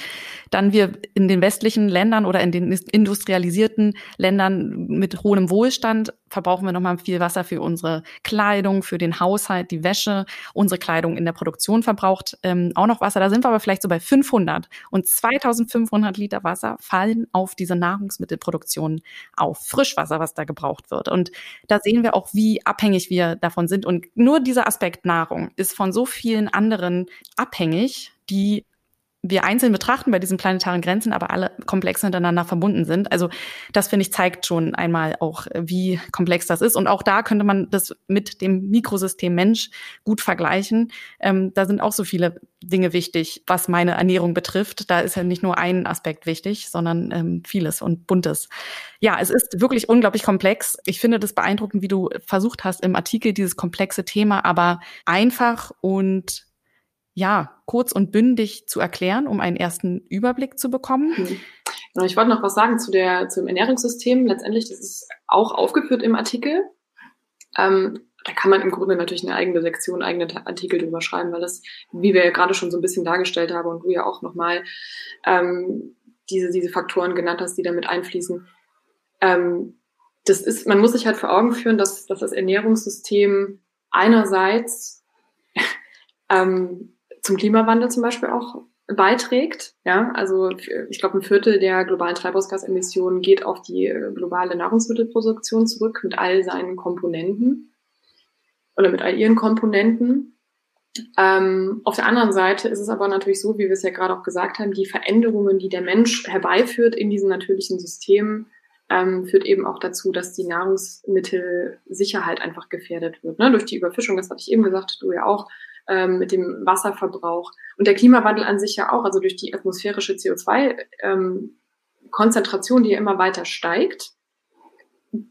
Speaker 1: Dann wir in den westlichen Ländern oder in den industrialisierten Ländern mit hohem Wohlstand verbrauchen wir nochmal viel Wasser für unsere Kleidung, für den Haushalt, die Wäsche. Unsere Kleidung in der Produktion verbraucht ähm, auch noch Wasser. Da sind wir aber vielleicht so bei 500. Und 2500 Liter Wasser fallen auf diese Nahrungsmittelproduktion auf. Frischwasser, was da gebraucht wird. Und da sehen wir auch, wie abhängig wir davon sind. Und nur dieser Aspekt Nahrung ist von so vielen anderen abhängig, die wir einzeln betrachten bei diesen planetaren Grenzen, aber alle komplex miteinander verbunden sind. Also das finde ich zeigt schon einmal auch, wie komplex das ist. Und auch da könnte man das mit dem Mikrosystem Mensch gut vergleichen. Ähm, da sind auch so viele Dinge wichtig, was meine Ernährung betrifft. Da ist ja nicht nur ein Aspekt wichtig, sondern ähm, vieles und buntes. Ja, es ist wirklich unglaublich komplex. Ich finde das beeindruckend, wie du versucht hast im Artikel dieses komplexe Thema, aber einfach und ja, kurz und bündig zu erklären, um einen ersten Überblick zu bekommen?
Speaker 2: Hm. ich wollte noch was sagen zu der, zum Ernährungssystem. Letztendlich, das ist auch aufgeführt im Artikel. Ähm, da kann man im Grunde natürlich eine eigene Sektion, eigene Artikel drüber schreiben, weil das, wie wir ja gerade schon so ein bisschen dargestellt haben und du ja auch nochmal ähm, diese, diese Faktoren genannt hast, die damit einfließen. Ähm, das ist, man muss sich halt vor Augen führen, dass, dass das Ernährungssystem einerseits [laughs] ähm, zum Klimawandel zum Beispiel auch beiträgt. Ja, also ich glaube, ein Viertel der globalen Treibhausgasemissionen geht auf die äh, globale Nahrungsmittelproduktion zurück mit all seinen Komponenten oder mit all ihren Komponenten. Ähm, auf der anderen Seite ist es aber natürlich so, wie wir es ja gerade auch gesagt haben, die Veränderungen, die der Mensch herbeiführt in diesen natürlichen Systemen, ähm, führt eben auch dazu, dass die Nahrungsmittelsicherheit einfach gefährdet wird. Ne? Durch die Überfischung, das hatte ich eben gesagt, du ja auch, ähm, mit dem Wasserverbrauch. Und der Klimawandel an sich ja auch, also durch die atmosphärische CO2-Konzentration, ähm, die ja immer weiter steigt.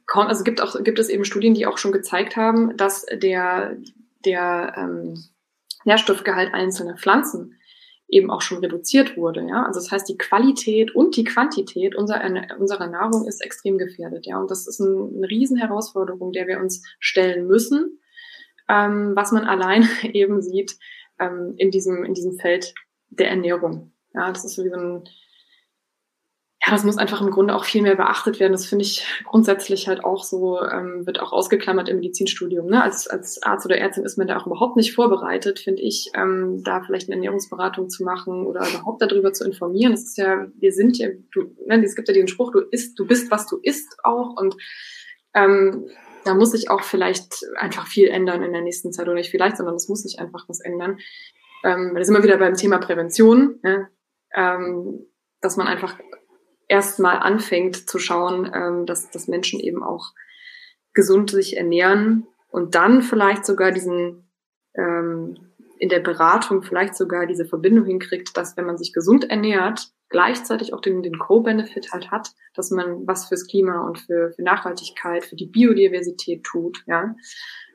Speaker 2: Also gibt, auch, gibt es eben Studien, die auch schon gezeigt haben, dass der, der ähm, Nährstoffgehalt einzelner Pflanzen eben auch schon reduziert wurde. Ja? Also das heißt, die Qualität und die Quantität unserer, unserer Nahrung ist extrem gefährdet. Ja? Und das ist ein, eine Riesenherausforderung, der wir uns stellen müssen, ähm, was man allein [laughs] eben sieht ähm, in, diesem, in diesem Feld der Ernährung. Ja, das ist so wie so ein ja, das muss einfach im Grunde auch viel mehr beachtet werden. Das finde ich grundsätzlich halt auch so, ähm, wird auch ausgeklammert im Medizinstudium. Ne? Als, als Arzt oder Ärztin ist man da auch überhaupt nicht vorbereitet, finde ich, ähm, da vielleicht eine Ernährungsberatung zu machen oder überhaupt darüber zu informieren. Das ist ja, wir sind ja, du, ne, es gibt ja den Spruch, du isst, du bist, was du isst auch und ähm, da muss sich auch vielleicht einfach viel ändern in der nächsten Zeit oder nicht vielleicht, sondern es muss sich einfach was ändern. Ähm, da sind wir wieder beim Thema Prävention, ne? ähm, dass man einfach erstmal anfängt zu schauen, ähm, dass, dass Menschen eben auch gesund sich ernähren und dann vielleicht sogar diesen ähm, in der Beratung vielleicht sogar diese Verbindung hinkriegt, dass wenn man sich gesund ernährt, gleichzeitig auch den, den Co-Benefit halt hat, dass man was fürs Klima und für, für Nachhaltigkeit, für die Biodiversität tut, ja.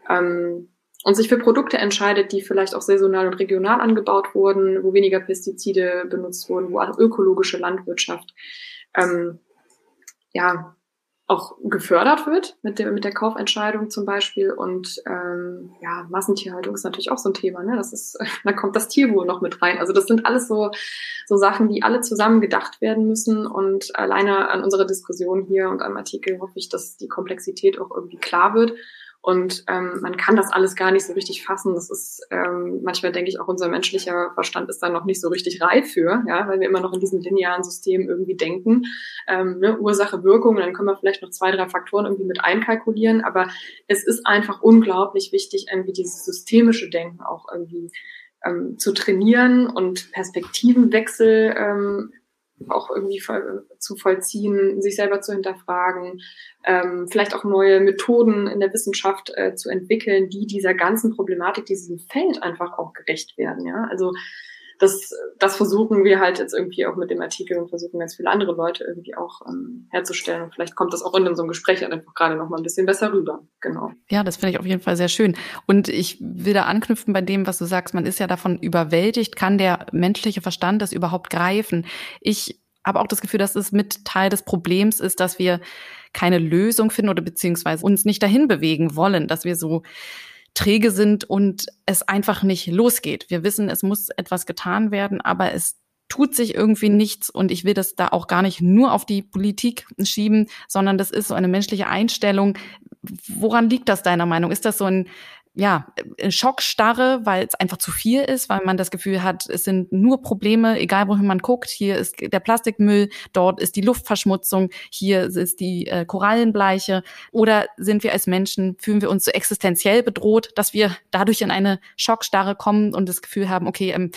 Speaker 2: Ähm, und sich für Produkte entscheidet, die vielleicht auch saisonal und regional angebaut wurden, wo weniger Pestizide benutzt wurden, wo auch ökologische Landwirtschaft ähm, ja auch gefördert wird mit der, mit der Kaufentscheidung zum Beispiel. Und ähm, ja, Massentierhaltung ist natürlich auch so ein Thema. Ne? Das ist, [laughs] da kommt das Tierwohl noch mit rein. Also das sind alles so, so Sachen, die alle zusammen gedacht werden müssen. Und alleine an unserer Diskussion hier und am Artikel hoffe ich, dass die Komplexität auch irgendwie klar wird und ähm, man kann das alles gar nicht so richtig fassen. Das ist, ähm, manchmal denke ich auch, unser menschlicher Verstand ist da noch nicht so richtig reif für, ja, weil wir immer noch in diesem linearen System irgendwie denken. Ähm, ne, Ursache, Wirkung, dann können wir vielleicht noch zwei, drei Faktoren irgendwie mit einkalkulieren. Aber es ist einfach unglaublich wichtig, irgendwie dieses systemische Denken auch irgendwie ähm, zu trainieren und Perspektivenwechsel ähm, auch irgendwie zu vollziehen, sich selber zu hinterfragen, ähm, vielleicht auch neue Methoden in der Wissenschaft äh, zu entwickeln, die dieser ganzen Problematik, diesem Feld einfach auch gerecht werden. Ja, also das, das versuchen wir halt jetzt irgendwie auch mit dem Artikel und versuchen ganz viele andere Leute irgendwie auch ähm, herzustellen. Und vielleicht kommt das auch in einem Gespräch einfach gerade noch mal ein bisschen besser rüber. Genau.
Speaker 1: Ja, das finde ich auf jeden Fall sehr schön. Und ich will da anknüpfen bei dem, was du sagst. Man ist ja davon überwältigt. Kann der menschliche Verstand das überhaupt greifen? Ich habe auch das Gefühl, dass es mit Teil des Problems ist, dass wir keine Lösung finden oder beziehungsweise uns nicht dahin bewegen wollen, dass wir so träge sind und es einfach nicht losgeht. Wir wissen, es muss etwas getan werden, aber es tut sich irgendwie nichts und ich will das da auch gar nicht nur auf die Politik schieben, sondern das ist so eine menschliche Einstellung. Woran liegt das deiner Meinung? Ist das so ein ja, Schockstarre, weil es einfach zu viel ist, weil man das Gefühl hat, es sind nur Probleme, egal wohin man guckt. Hier ist der Plastikmüll, dort ist die Luftverschmutzung, hier ist die äh, Korallenbleiche. Oder sind wir als Menschen, fühlen wir uns so existenziell bedroht, dass wir dadurch in eine Schockstarre kommen und das Gefühl haben, okay, ähm,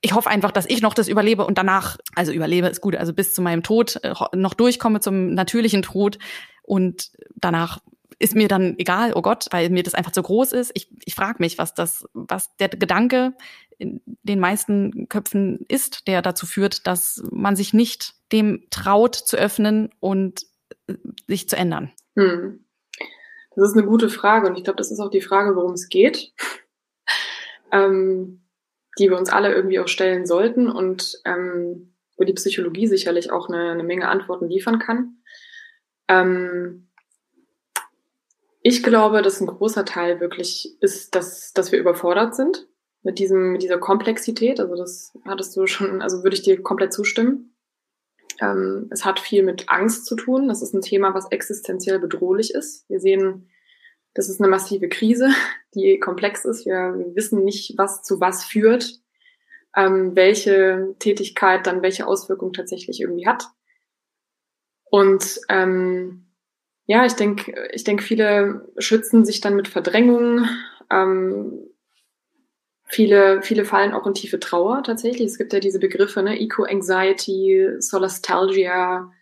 Speaker 1: ich hoffe einfach, dass ich noch das überlebe und danach, also überlebe ist gut, also bis zu meinem Tod äh, noch durchkomme zum natürlichen Tod und danach ist mir dann egal, oh Gott, weil mir das einfach zu groß ist. Ich, ich frage mich, was das, was der Gedanke in den meisten Köpfen ist, der dazu führt, dass man sich nicht dem traut zu öffnen und äh, sich zu ändern. Hm.
Speaker 2: Das ist eine gute Frage und ich glaube, das ist auch die Frage, worum es geht, [laughs] ähm, die wir uns alle irgendwie auch stellen sollten. Und ähm, wo die Psychologie sicherlich auch eine, eine Menge Antworten liefern kann. Ähm, ich glaube, dass ein großer Teil wirklich ist, dass, dass wir überfordert sind mit diesem, mit dieser Komplexität. Also das hattest du schon, also würde ich dir komplett zustimmen. Ähm, es hat viel mit Angst zu tun. Das ist ein Thema, was existenziell bedrohlich ist. Wir sehen, das ist eine massive Krise, [laughs] die komplex ist. Wir wissen nicht, was zu was führt, ähm, welche Tätigkeit dann welche Auswirkungen tatsächlich irgendwie hat. Und ähm, ja, ich denke, ich denke, viele schützen sich dann mit Verdrängung. Ähm, viele, viele fallen auch in tiefe Trauer tatsächlich. Es gibt ja diese Begriffe, ne, Eco-Anxiety, Solastalgia,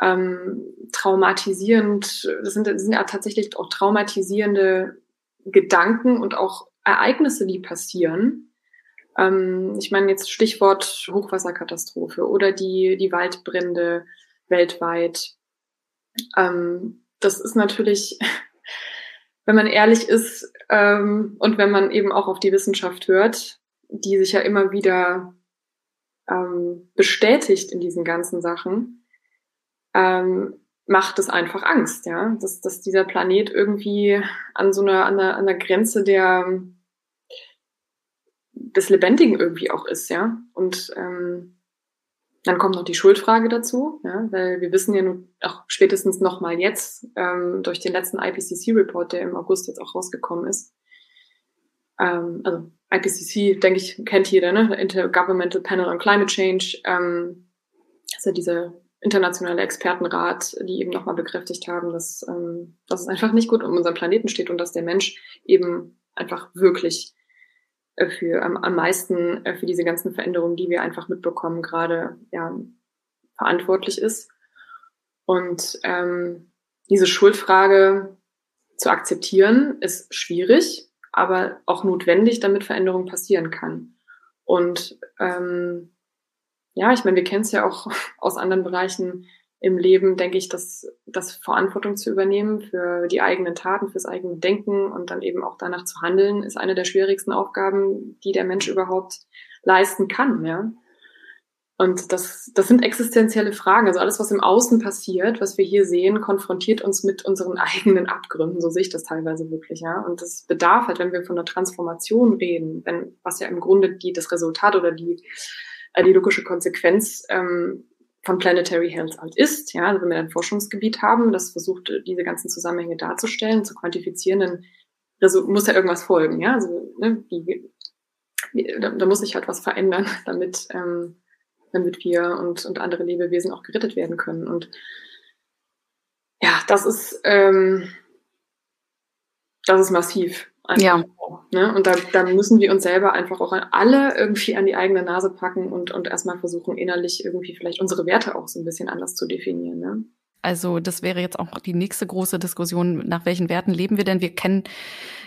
Speaker 2: ähm, traumatisierend. Das sind, das sind ja tatsächlich auch traumatisierende Gedanken und auch Ereignisse, die passieren. Ähm, ich meine jetzt Stichwort Hochwasserkatastrophe oder die, die Waldbrände weltweit. Ähm, das ist natürlich, [laughs] wenn man ehrlich ist ähm, und wenn man eben auch auf die Wissenschaft hört, die sich ja immer wieder ähm, bestätigt in diesen ganzen Sachen, ähm, macht es einfach Angst, ja, dass, dass dieser Planet irgendwie an so einer, an der, an der Grenze der des Lebendigen irgendwie auch ist, ja. Und ähm, dann kommt noch die Schuldfrage dazu, ja, weil wir wissen ja nun auch spätestens noch mal jetzt ähm, durch den letzten IPCC-Report, der im August jetzt auch rausgekommen ist. Ähm, also IPCC, denke ich, kennt jeder, ne? Intergovernmental Panel on Climate Change. Ähm, ist ja dieser internationale Expertenrat, die eben nochmal bekräftigt haben, dass, ähm, dass es einfach nicht gut um unseren Planeten steht und dass der Mensch eben einfach wirklich für am, am meisten äh, für diese ganzen Veränderungen, die wir einfach mitbekommen, gerade ja, verantwortlich ist. Und ähm, diese Schuldfrage zu akzeptieren, ist schwierig, aber auch notwendig, damit Veränderung passieren kann. Und ähm, ja, ich meine, wir kennen es ja auch [laughs] aus anderen Bereichen, im Leben, denke ich, dass das Verantwortung zu übernehmen für die eigenen Taten, fürs eigene Denken und dann eben auch danach zu handeln, ist eine der schwierigsten Aufgaben, die der Mensch überhaupt leisten kann, ja. Und das, das sind existenzielle Fragen. Also alles, was im Außen passiert, was wir hier sehen, konfrontiert uns mit unseren [laughs] eigenen Abgründen. So sehe ich das teilweise wirklich, ja. Und das bedarf halt, wenn wir von einer Transformation reden, wenn, was ja im Grunde die, das Resultat oder die, äh, die logische Konsequenz ähm, von Planetary Health halt ist. Ja, also wenn wir ein Forschungsgebiet haben, das versucht, diese ganzen Zusammenhänge darzustellen, zu quantifizieren, dann also muss ja irgendwas folgen. Ja, also ne, die, die, da, da muss sich halt was verändern, [laughs] damit, ähm, damit wir und, und andere Lebewesen auch gerettet werden können. Und ja, das ist, ähm, das ist massiv. Einfach. Ja. Ne? Und da, da müssen wir uns selber einfach auch alle irgendwie an die eigene Nase packen und, und erstmal versuchen, innerlich irgendwie vielleicht unsere Werte auch so ein bisschen anders zu definieren. Ne?
Speaker 1: Also das wäre jetzt auch die nächste große Diskussion, nach welchen Werten leben wir denn? Wir kennen,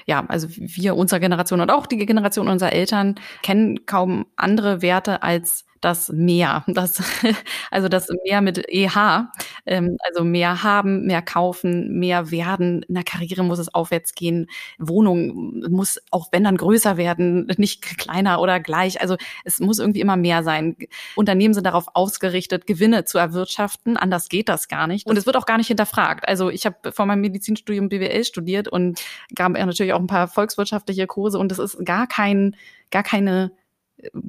Speaker 1: ja, also wir, unsere Generation und auch die Generation unserer Eltern kennen kaum andere Werte als das Mehr, das, [laughs] also das Mehr mit EH, ähm, also mehr haben, mehr kaufen, mehr werden. In der Karriere muss es aufwärts gehen. Wohnung muss auch wenn dann größer werden, nicht kleiner oder gleich. Also es muss irgendwie immer mehr sein. Unternehmen sind darauf ausgerichtet, Gewinne zu erwirtschaften. Anders geht das gar nicht. Und es wird auch gar nicht hinterfragt. Also ich habe vor meinem Medizinstudium BWL studiert und gab natürlich auch ein paar volkswirtschaftliche Kurse und es ist gar kein, gar keine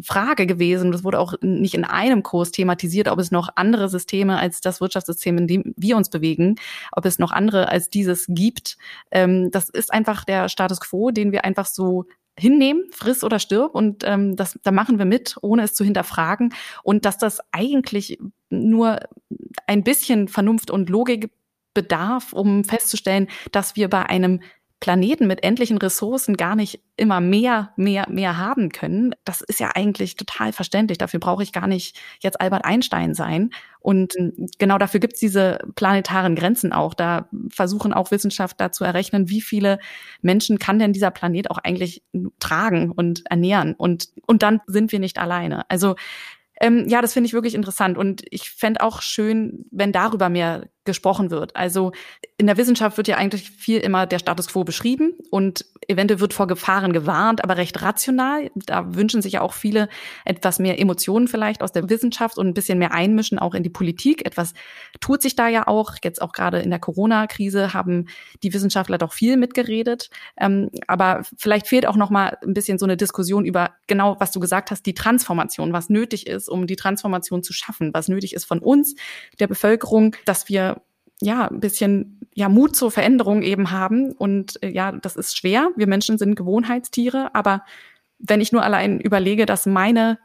Speaker 1: Frage gewesen. Das wurde auch nicht in einem Kurs thematisiert, ob es noch andere Systeme als das Wirtschaftssystem, in dem wir uns bewegen, ob es noch andere als dieses gibt. Ähm, das ist einfach der Status quo, den wir einfach so hinnehmen, friss oder stirb und ähm, das, da machen wir mit, ohne es zu hinterfragen und dass das eigentlich nur ein bisschen Vernunft und Logik bedarf, um festzustellen, dass wir bei einem Planeten mit endlichen Ressourcen gar nicht immer mehr, mehr, mehr haben können. Das ist ja eigentlich total verständlich. Dafür brauche ich gar nicht jetzt Albert Einstein sein. Und genau dafür gibt es diese planetaren Grenzen auch. Da versuchen auch Wissenschaftler zu errechnen, wie viele Menschen kann denn dieser Planet auch eigentlich tragen und ernähren. Und, und dann sind wir nicht alleine. Also ähm, ja, das finde ich wirklich interessant. Und ich fände auch schön, wenn darüber mehr gesprochen wird. Also in der Wissenschaft wird ja eigentlich viel immer der Status quo beschrieben und eventuell wird vor Gefahren gewarnt, aber recht rational. Da wünschen sich ja auch viele etwas mehr Emotionen vielleicht aus der Wissenschaft und ein bisschen mehr einmischen auch in die Politik. Etwas tut sich da ja auch. Jetzt auch gerade in der Corona-Krise haben die Wissenschaftler doch viel mitgeredet. Ähm, aber vielleicht fehlt auch noch mal ein bisschen so eine Diskussion über genau, was du gesagt hast, die Transformation, was nötig ist, um die Transformation zu schaffen, was nötig ist von uns, der Bevölkerung, dass wir ja, ein bisschen ja, Mut zur Veränderung eben haben. Und äh, ja, das ist schwer. Wir Menschen sind Gewohnheitstiere. Aber wenn ich nur allein überlege, dass meine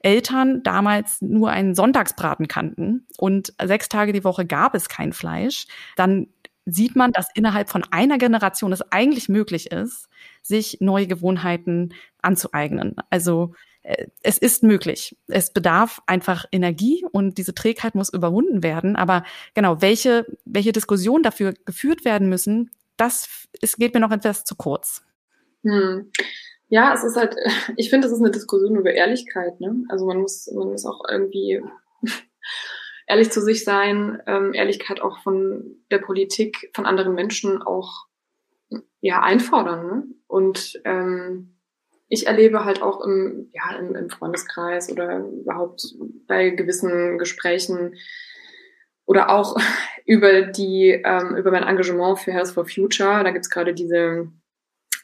Speaker 1: Eltern damals nur einen Sonntagsbraten kannten und sechs Tage die Woche gab es kein Fleisch, dann sieht man, dass innerhalb von einer Generation es eigentlich möglich ist, sich neue Gewohnheiten anzueignen. Also es ist möglich. Es bedarf einfach Energie und diese Trägheit muss überwunden werden. Aber genau, welche, welche Diskussionen dafür geführt werden müssen, das es geht mir noch etwas zu kurz.
Speaker 2: Hm. Ja, es ist halt, [laughs] ich finde, es ist eine Diskussion über Ehrlichkeit. Ne? Also man muss, man muss auch irgendwie [laughs] ehrlich zu sich sein, ähm, Ehrlichkeit auch von der Politik, von anderen Menschen auch ja einfordern. Ne? Und ähm, ich erlebe halt auch im, ja, im, im Freundeskreis oder überhaupt bei gewissen Gesprächen oder auch [laughs] über die, ähm, über mein Engagement für Health for Future. Da gibt's gerade diese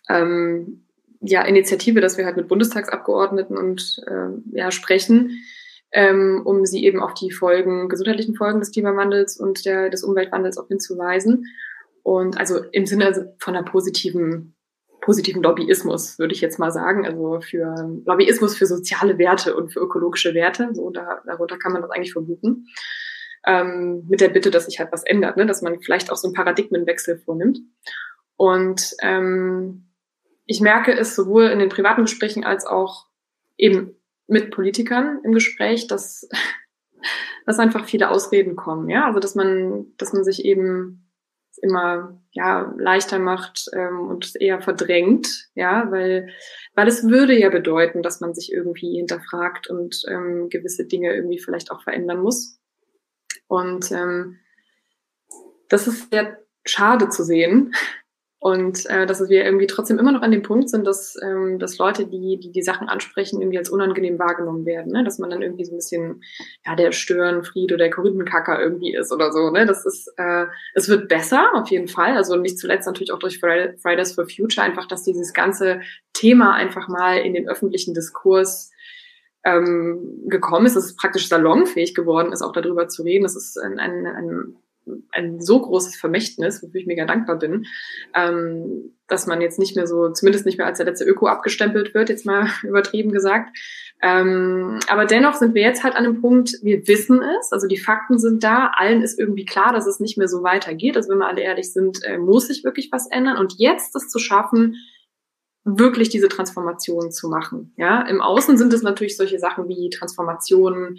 Speaker 2: ähm, ja, Initiative, dass wir halt mit Bundestagsabgeordneten und äh, ja, sprechen, ähm, um sie eben auf die Folgen, gesundheitlichen Folgen des Klimawandels und der, des Umweltwandels auch hinzuweisen. Und also im Sinne von einer positiven positiven Lobbyismus, würde ich jetzt mal sagen. Also für Lobbyismus für soziale Werte und für ökologische Werte. So, da, darunter kann man das eigentlich verbuchen. Ähm, mit der Bitte, dass sich halt was ändert, ne? dass man vielleicht auch so einen Paradigmenwechsel vornimmt. Und ähm, ich merke es sowohl in den privaten Gesprächen als auch eben mit Politikern im Gespräch, dass, [laughs] dass einfach viele Ausreden kommen, ja, also dass man, dass man sich eben immer ja leichter macht ähm, und eher verdrängt, ja, weil weil es würde ja bedeuten, dass man sich irgendwie hinterfragt und ähm, gewisse Dinge irgendwie vielleicht auch verändern muss. Und ähm, das ist sehr schade zu sehen, und äh, dass wir irgendwie trotzdem immer noch an dem Punkt sind, dass, ähm, dass Leute, die, die die Sachen ansprechen, irgendwie als unangenehm wahrgenommen werden. Ne? Dass man dann irgendwie so ein bisschen, ja, der Störenfried oder der Korinthenkacker irgendwie ist oder so. Ne? Das ist, äh, es wird besser, auf jeden Fall. Also nicht zuletzt natürlich auch durch Fridays for Future, einfach, dass dieses ganze Thema einfach mal in den öffentlichen Diskurs ähm, gekommen ist, dass es praktisch salonfähig geworden ist, auch darüber zu reden. Das ist ein, ein, ein ein so großes Vermächtnis, wofür ich mega dankbar bin, ähm, dass man jetzt nicht mehr so, zumindest nicht mehr als der letzte Öko abgestempelt wird, jetzt mal [laughs] übertrieben gesagt. Ähm, aber dennoch sind wir jetzt halt an einem Punkt, wir wissen es, also die Fakten sind da, allen ist irgendwie klar, dass es nicht mehr so weitergeht. Also wenn wir alle ehrlich sind, äh, muss sich wirklich was ändern. Und jetzt das zu schaffen, wirklich diese Transformation zu machen. Ja, im Außen sind es natürlich solche Sachen wie Transformationen,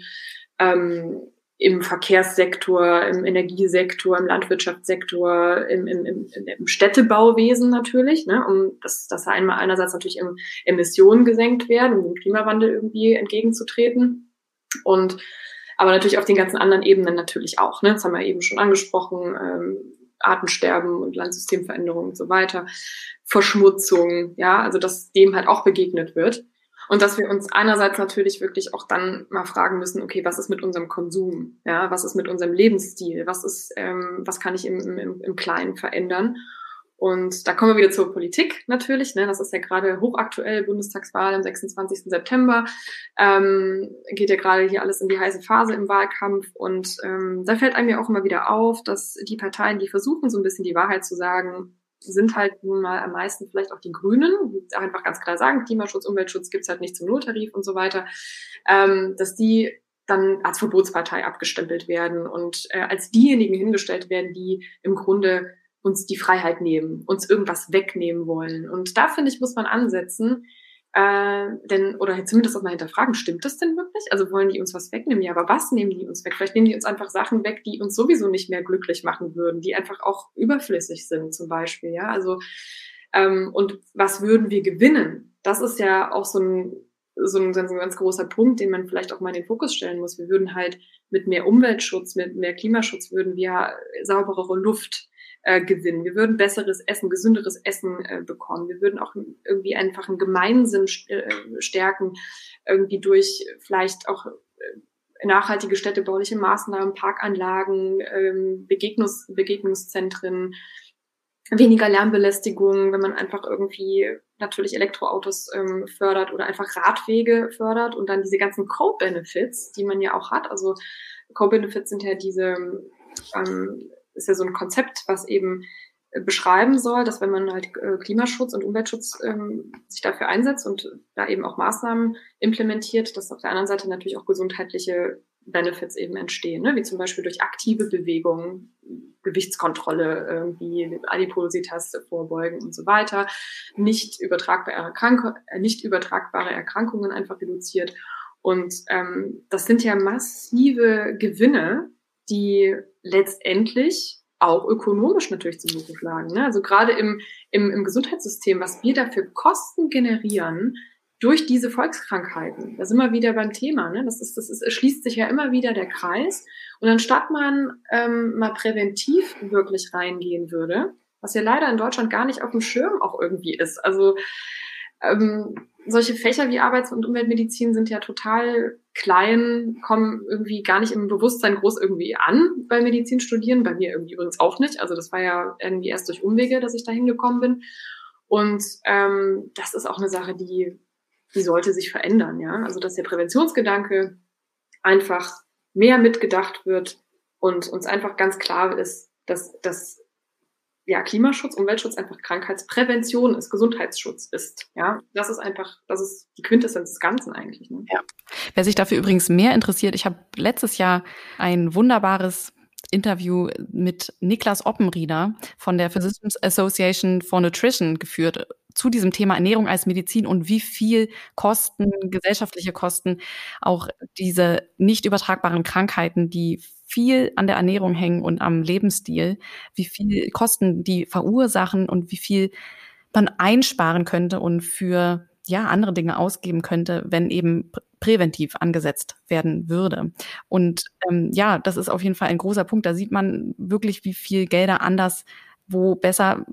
Speaker 2: ähm, im Verkehrssektor, im Energiesektor, im Landwirtschaftssektor, im, im, im, im Städtebauwesen natürlich, ne, um dass, dass einmal einerseits natürlich Emissionen gesenkt werden, um dem Klimawandel irgendwie entgegenzutreten. Und aber natürlich auf den ganzen anderen Ebenen natürlich auch. Ne? Das haben wir eben schon angesprochen, ähm, Artensterben und Landsystemveränderungen und so weiter, Verschmutzung, ja, also dass dem halt auch begegnet wird. Und dass wir uns einerseits natürlich wirklich auch dann mal fragen müssen, okay, was ist mit unserem Konsum? Ja, was ist mit unserem Lebensstil? Was ist, ähm, was kann ich im, im, im Kleinen verändern? Und da kommen wir wieder zur Politik natürlich. Ne? Das ist ja gerade hochaktuell, Bundestagswahl am 26. September. Ähm, geht ja gerade hier alles in die heiße Phase im Wahlkampf. Und ähm, da fällt einem ja auch immer wieder auf, dass die Parteien, die versuchen, so ein bisschen die Wahrheit zu sagen, sind halt nun mal am meisten vielleicht auch die Grünen, die einfach ganz klar sagen, Klimaschutz, Umweltschutz gibt's halt nicht zum Nulltarif und so weiter, ähm, dass die dann als Verbotspartei abgestempelt werden und äh, als diejenigen hingestellt werden, die im Grunde uns die Freiheit nehmen, uns irgendwas wegnehmen wollen. Und da finde ich, muss man ansetzen, äh, denn, oder zumindest auch mal hinterfragen, stimmt das denn wirklich? Also wollen die uns was wegnehmen? Ja, aber was nehmen die uns weg? Vielleicht nehmen die uns einfach Sachen weg, die uns sowieso nicht mehr glücklich machen würden, die einfach auch überflüssig sind, zum Beispiel. Ja, also, ähm, und was würden wir gewinnen? Das ist ja auch so ein so ein, so ein ganz großer Punkt, den man vielleicht auch mal in den Fokus stellen muss. Wir würden halt mit mehr Umweltschutz, mit mehr Klimaschutz würden wir sauberere Luft äh, gewinnen. Wir würden besseres Essen, gesünderes Essen äh, bekommen. Wir würden auch irgendwie einfach einen Gemeinsinn äh, stärken, irgendwie durch vielleicht auch äh, nachhaltige städtebauliche Maßnahmen, Parkanlagen, ähm, Begegnungs Begegnungszentren, weniger Lärmbelästigung, wenn man einfach irgendwie natürlich Elektroautos ähm, fördert oder einfach Radwege fördert und dann diese ganzen Co-Benefits, die man ja auch hat. Also Co-Benefits sind ja diese, ähm, ist ja so ein Konzept, was eben äh, beschreiben soll, dass wenn man halt äh, Klimaschutz und Umweltschutz ähm, sich dafür einsetzt und da eben auch Maßnahmen implementiert, dass auf der anderen Seite natürlich auch gesundheitliche Benefits eben entstehen, ne? wie zum Beispiel durch aktive Bewegung, Gewichtskontrolle, irgendwie Adipositas vorbeugen und so weiter, nicht übertragbare, Erkrank äh, nicht übertragbare Erkrankungen einfach reduziert. Und ähm, das sind ja massive Gewinne, die letztendlich auch ökonomisch natürlich zu Buche schlagen. Ne? Also gerade im, im, im Gesundheitssystem, was wir da für Kosten generieren, durch diese Volkskrankheiten. Da sind wir wieder beim Thema. Ne? Das ist, das ist, schließt sich ja immer wieder der Kreis. Und anstatt man ähm, mal präventiv wirklich reingehen würde, was ja leider in Deutschland gar nicht auf dem Schirm auch irgendwie ist. Also ähm, solche Fächer wie Arbeits- und Umweltmedizin sind ja total klein, kommen irgendwie gar nicht im Bewusstsein groß irgendwie an bei Medizinstudieren. Bei mir irgendwie übrigens auch nicht. Also das war ja irgendwie erst durch Umwege, dass ich da hingekommen bin. Und ähm, das ist auch eine Sache, die die sollte sich verändern, ja. Also dass der Präventionsgedanke einfach mehr mitgedacht wird und uns einfach ganz klar ist, dass, dass ja, Klimaschutz, Umweltschutz einfach Krankheitsprävention ist, Gesundheitsschutz ist. Ja, das ist einfach, das ist die Quintessenz des Ganzen eigentlich. Ne?
Speaker 1: Ja. Wer sich dafür übrigens mehr interessiert, ich habe letztes Jahr ein wunderbares Interview mit Niklas Oppenrieder von der Physicians Association for Nutrition geführt zu diesem Thema Ernährung als Medizin und wie viel Kosten, gesellschaftliche Kosten, auch diese nicht übertragbaren Krankheiten, die viel an der Ernährung hängen und am Lebensstil, wie viel Kosten die verursachen und wie viel man einsparen könnte und für ja andere Dinge ausgeben könnte, wenn eben präventiv angesetzt werden würde. Und ähm, ja, das ist auf jeden Fall ein großer Punkt. Da sieht man wirklich, wie viel Gelder anders wo besser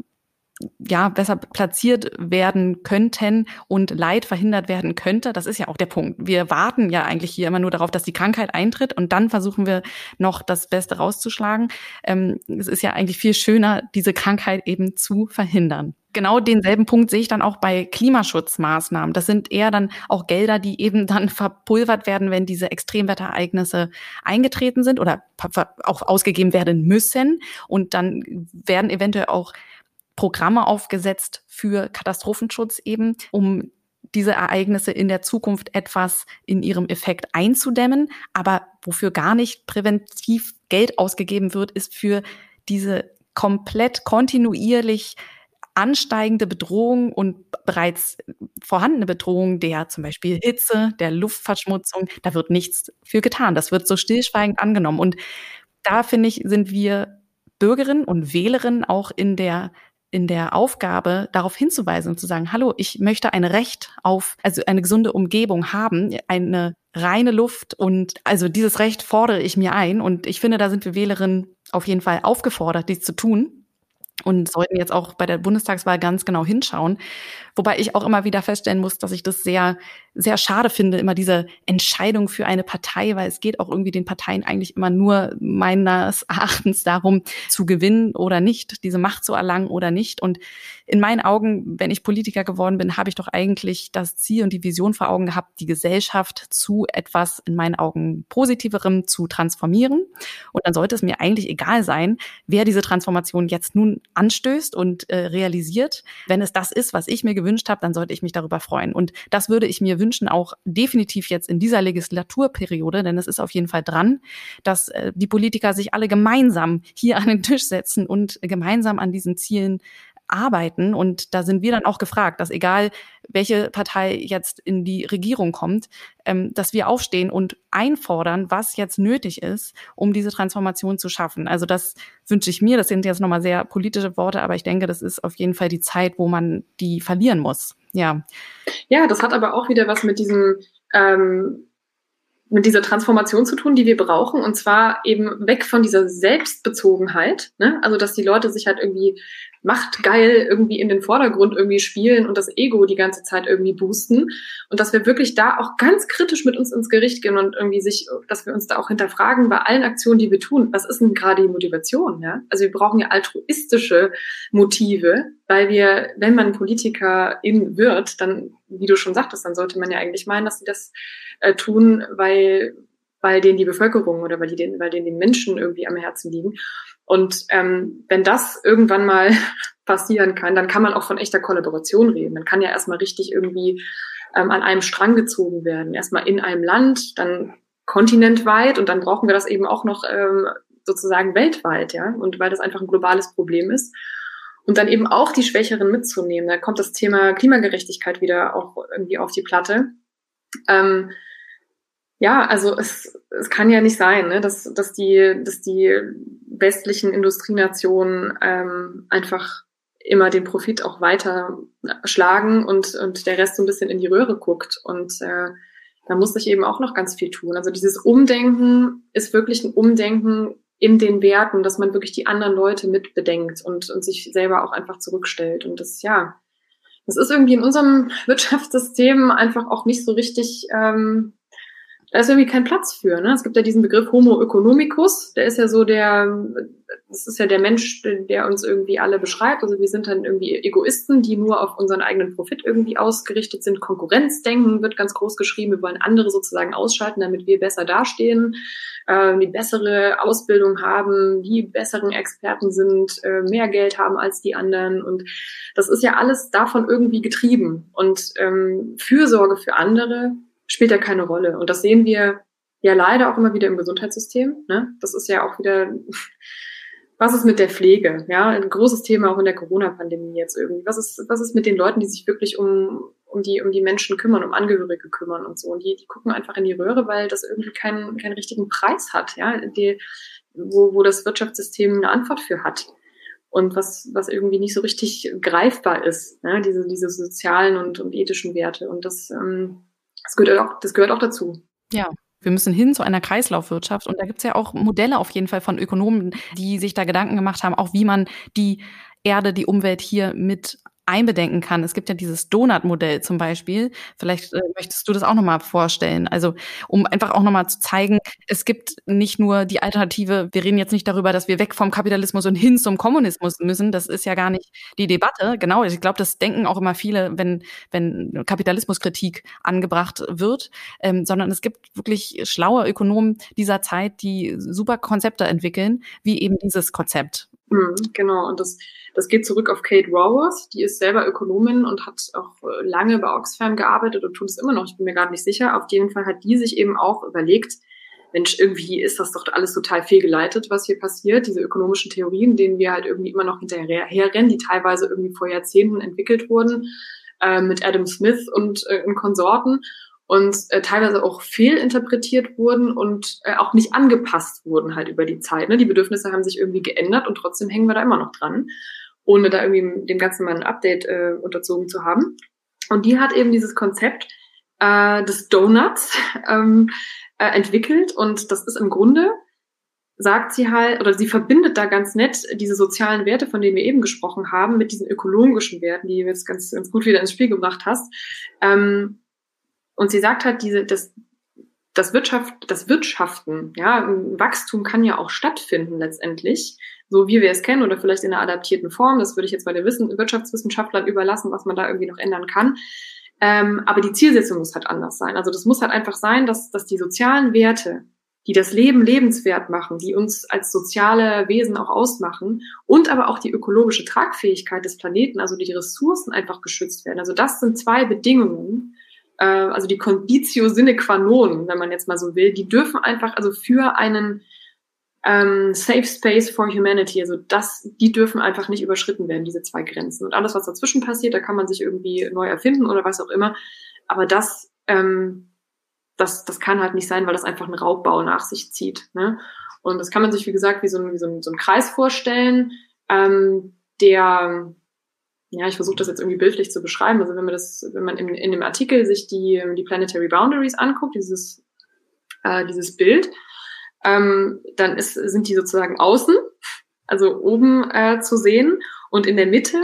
Speaker 1: ja, besser platziert werden könnten und Leid verhindert werden könnte. Das ist ja auch der Punkt. Wir warten ja eigentlich hier immer nur darauf, dass die Krankheit eintritt und dann versuchen wir noch das Beste rauszuschlagen. Ähm, es ist ja eigentlich viel schöner, diese Krankheit eben zu verhindern. Genau denselben Punkt sehe ich dann auch bei Klimaschutzmaßnahmen. Das sind eher dann auch Gelder, die eben dann verpulvert werden, wenn diese Extremwetterereignisse eingetreten sind oder auch ausgegeben werden müssen. Und dann werden eventuell auch Programme aufgesetzt für Katastrophenschutz eben, um diese Ereignisse in der Zukunft etwas in ihrem Effekt einzudämmen. Aber wofür gar nicht präventiv Geld ausgegeben wird, ist für diese komplett kontinuierlich ansteigende Bedrohung und bereits vorhandene Bedrohung der zum Beispiel Hitze, der Luftverschmutzung, da wird nichts für getan. Das wird so stillschweigend angenommen. Und da finde ich, sind wir Bürgerinnen und Wählerinnen auch in der in der Aufgabe, darauf hinzuweisen und zu sagen, hallo, ich möchte ein Recht auf, also eine gesunde Umgebung haben, eine reine Luft und also dieses Recht fordere ich mir ein und ich finde, da sind wir Wählerinnen auf jeden Fall aufgefordert, dies zu tun und sollten jetzt auch bei der Bundestagswahl ganz genau hinschauen. Wobei ich auch immer wieder feststellen muss, dass ich das sehr, sehr schade finde, immer diese Entscheidung für eine Partei, weil es geht auch irgendwie den Parteien eigentlich immer nur meines Erachtens darum, zu gewinnen oder nicht, diese Macht zu erlangen oder nicht. Und in meinen Augen, wenn ich Politiker geworden bin, habe ich doch eigentlich das Ziel und die Vision vor Augen gehabt, die Gesellschaft zu etwas in meinen Augen positiverem zu transformieren. Und dann sollte es mir eigentlich egal sein, wer diese Transformation jetzt nun anstößt und äh, realisiert. Wenn es das ist, was ich mir gewünscht habe, dann sollte ich mich darüber freuen. Und das würde ich mir wünschen, auch definitiv jetzt in dieser Legislaturperiode, denn es ist auf jeden Fall dran, dass äh, die Politiker sich alle gemeinsam hier an den Tisch setzen und gemeinsam an diesen Zielen arbeiten. Und da sind wir dann auch gefragt, dass egal welche Partei jetzt in die Regierung kommt, ähm, dass wir aufstehen und einfordern, was jetzt nötig ist, um diese Transformation zu schaffen. Also das wünsche ich mir. Das sind jetzt nochmal sehr politische Worte, aber ich denke, das ist auf jeden Fall die Zeit, wo man die verlieren muss ja.
Speaker 2: Ja, das hat aber auch wieder was mit diesem ähm, mit dieser Transformation zu tun, die wir brauchen, und zwar eben weg von dieser Selbstbezogenheit, ne? also dass die Leute sich halt irgendwie machtgeil irgendwie in den Vordergrund irgendwie spielen und das Ego die ganze Zeit irgendwie boosten und dass wir wirklich da auch ganz kritisch mit uns ins Gericht gehen und irgendwie sich, dass wir uns da auch hinterfragen bei allen Aktionen, die wir tun, was ist denn gerade die Motivation, ja? Also wir brauchen ja altruistische Motive, weil wir, wenn man Politikerin wird, dann, wie du schon sagtest, dann sollte man ja eigentlich meinen, dass sie das äh, tun, weil weil denen die Bevölkerung oder weil, die weil denen die Menschen irgendwie am Herzen liegen. Und ähm, wenn das irgendwann mal [laughs] passieren kann, dann kann man auch von echter Kollaboration reden. Man kann ja erstmal richtig irgendwie ähm, an einem Strang gezogen werden. Erstmal in einem Land, dann kontinentweit und dann brauchen wir das eben auch noch ähm, sozusagen weltweit, ja. Und weil das einfach ein globales Problem ist. Und dann eben auch die Schwächeren mitzunehmen. Da kommt das Thema Klimagerechtigkeit wieder auch irgendwie auf die Platte. Ähm, ja, also es, es kann ja nicht sein, ne, dass, dass, die, dass die westlichen Industrienationen ähm, einfach immer den Profit auch weiter schlagen und, und der Rest so ein bisschen in die Röhre guckt. Und äh, da muss sich eben auch noch ganz viel tun. Also dieses Umdenken ist wirklich ein Umdenken in den Werten, dass man wirklich die anderen Leute mit bedenkt und, und sich selber auch einfach zurückstellt. Und das, ja, das ist irgendwie in unserem [laughs] Wirtschaftssystem einfach auch nicht so richtig ähm, da ist irgendwie kein Platz für. Ne? Es gibt ja diesen Begriff Homo economicus, der ist ja so der, das ist ja der Mensch, der uns irgendwie alle beschreibt. Also wir sind dann irgendwie Egoisten, die nur auf unseren eigenen Profit irgendwie ausgerichtet sind. Konkurrenzdenken wird ganz groß geschrieben. Wir wollen andere sozusagen ausschalten, damit wir besser dastehen, äh, die bessere Ausbildung haben, die besseren Experten sind, äh, mehr Geld haben als die anderen. Und das ist ja alles davon irgendwie getrieben. Und ähm, Fürsorge für andere spielt ja keine Rolle. Und das sehen wir ja leider auch immer wieder im Gesundheitssystem. Ne? Das ist ja auch wieder, [laughs] was ist mit der Pflege? Ja, ein großes Thema auch in der Corona-Pandemie jetzt irgendwie. Was ist, was ist mit den Leuten, die sich wirklich um, um die, um die Menschen kümmern, um Angehörige kümmern und so? Und die, die gucken einfach in die Röhre, weil das irgendwie keinen, keinen richtigen Preis hat, ja, die, wo, wo das Wirtschaftssystem eine Antwort für hat und was, was irgendwie nicht so richtig greifbar ist, ne? diese, diese sozialen und, und ethischen Werte. Und das, ähm, das gehört auch, das gehört auch dazu.
Speaker 1: Ja. Wir müssen hin zu einer Kreislaufwirtschaft. Und da gibt es ja auch Modelle auf jeden Fall von Ökonomen, die sich da Gedanken gemacht haben, auch wie man die Erde, die Umwelt hier mit einbedenken kann. Es gibt ja dieses Donut-Modell zum Beispiel. Vielleicht äh, möchtest du das auch nochmal vorstellen. Also um einfach auch nochmal zu zeigen, es gibt nicht nur die Alternative, wir reden jetzt nicht darüber, dass wir weg vom Kapitalismus und hin zum Kommunismus müssen. Das ist ja gar nicht die Debatte. Genau, ich glaube, das denken auch immer viele, wenn, wenn Kapitalismuskritik angebracht wird. Ähm, sondern es gibt wirklich schlaue Ökonomen dieser Zeit, die super Konzepte entwickeln, wie eben dieses Konzept.
Speaker 2: Mhm, genau, und das das geht zurück auf Kate Raworth, die ist selber Ökonomin und hat auch äh, lange bei Oxfam gearbeitet und tut es immer noch. Ich bin mir gerade nicht sicher. Auf jeden Fall hat die sich eben auch überlegt, Mensch, irgendwie ist das doch alles total fehlgeleitet, was hier passiert. Diese ökonomischen Theorien, denen wir halt irgendwie immer noch hinterherrennen, die teilweise irgendwie vor Jahrzehnten entwickelt wurden, äh, mit Adam Smith und, äh, und Konsorten und äh, teilweise auch fehlinterpretiert wurden und äh, auch nicht angepasst wurden halt über die Zeit. Ne? Die Bedürfnisse haben sich irgendwie geändert und trotzdem hängen wir da immer noch dran ohne da irgendwie dem Ganzen mal ein Update äh, unterzogen zu haben. Und die hat eben dieses Konzept äh, des Donuts [laughs] ähm, äh, entwickelt und das ist im Grunde sagt sie halt, oder sie verbindet da ganz nett diese sozialen Werte, von denen wir eben gesprochen haben, mit diesen ökologischen Werten, die du jetzt ganz, ganz gut wieder ins Spiel gebracht hast. Ähm, und sie sagt halt, diese, das, das Wirtschaft, das Wirtschaften, ja, Wachstum kann ja auch stattfinden letztendlich so wie wir es kennen oder vielleicht in einer adaptierten Form. Das würde ich jetzt bei den Wissen Wirtschaftswissenschaftlern überlassen, was man da irgendwie noch ändern kann. Ähm, aber die Zielsetzung muss halt anders sein. Also das muss halt einfach sein, dass, dass die sozialen Werte, die das Leben lebenswert machen, die uns als soziale Wesen auch ausmachen und aber auch die ökologische Tragfähigkeit des Planeten, also die Ressourcen einfach geschützt werden. Also das sind zwei Bedingungen, äh, also die Conditio sine qua non, wenn man jetzt mal so will, die dürfen einfach also für einen ähm, Safe Space for Humanity. Also das, die dürfen einfach nicht überschritten werden, diese zwei Grenzen. Und alles, was dazwischen passiert, da kann man sich irgendwie neu erfinden oder was auch immer. Aber das, ähm, das, das kann halt nicht sein, weil das einfach einen Raubbau nach sich zieht. Ne? Und das kann man sich, wie gesagt, wie so ein, wie so ein, so ein Kreis vorstellen, ähm, der ja, ich versuche das jetzt irgendwie bildlich zu beschreiben. Also wenn man das, wenn man in, in dem Artikel sich die, die Planetary Boundaries anguckt, dieses, äh, dieses Bild, ähm, dann ist, sind die sozusagen außen, also oben äh, zu sehen und in der Mitte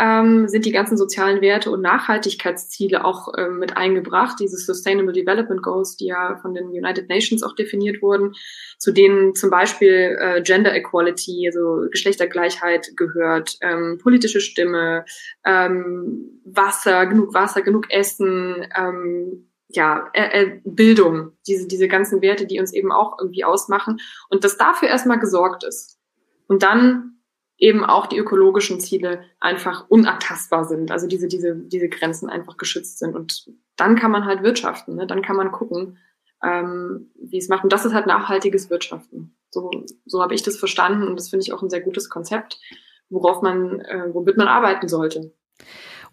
Speaker 2: ähm, sind die ganzen sozialen Werte und Nachhaltigkeitsziele auch ähm, mit eingebracht, diese Sustainable Development Goals, die ja von den United Nations auch definiert wurden, zu denen zum Beispiel äh, Gender Equality, also Geschlechtergleichheit gehört, ähm, politische Stimme, ähm, Wasser, genug Wasser, genug Essen, ähm, ja, äh, äh, Bildung, diese, diese ganzen Werte, die uns eben auch irgendwie ausmachen. Und dass dafür erstmal gesorgt ist. Und dann eben auch die ökologischen Ziele einfach unabtastbar sind, also diese, diese, diese Grenzen einfach geschützt sind. Und dann kann man halt wirtschaften, ne? dann kann man gucken, ähm, wie es macht. Und das ist halt nachhaltiges Wirtschaften. So, so habe ich das verstanden und das finde ich auch ein sehr gutes Konzept, worauf man, äh, womit man arbeiten sollte.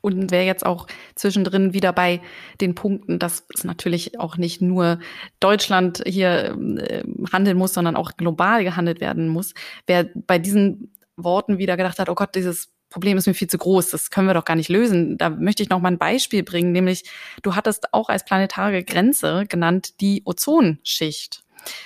Speaker 1: Und wäre jetzt auch zwischendrin wieder bei den Punkten, dass es natürlich auch nicht nur Deutschland hier äh, handeln muss, sondern auch global gehandelt werden muss. Wer bei diesen Worten wieder gedacht hat, oh Gott, dieses Problem ist mir viel zu groß, das können wir doch gar nicht lösen. Da möchte ich noch mal ein Beispiel bringen, nämlich du hattest auch als planetare Grenze genannt die Ozonschicht.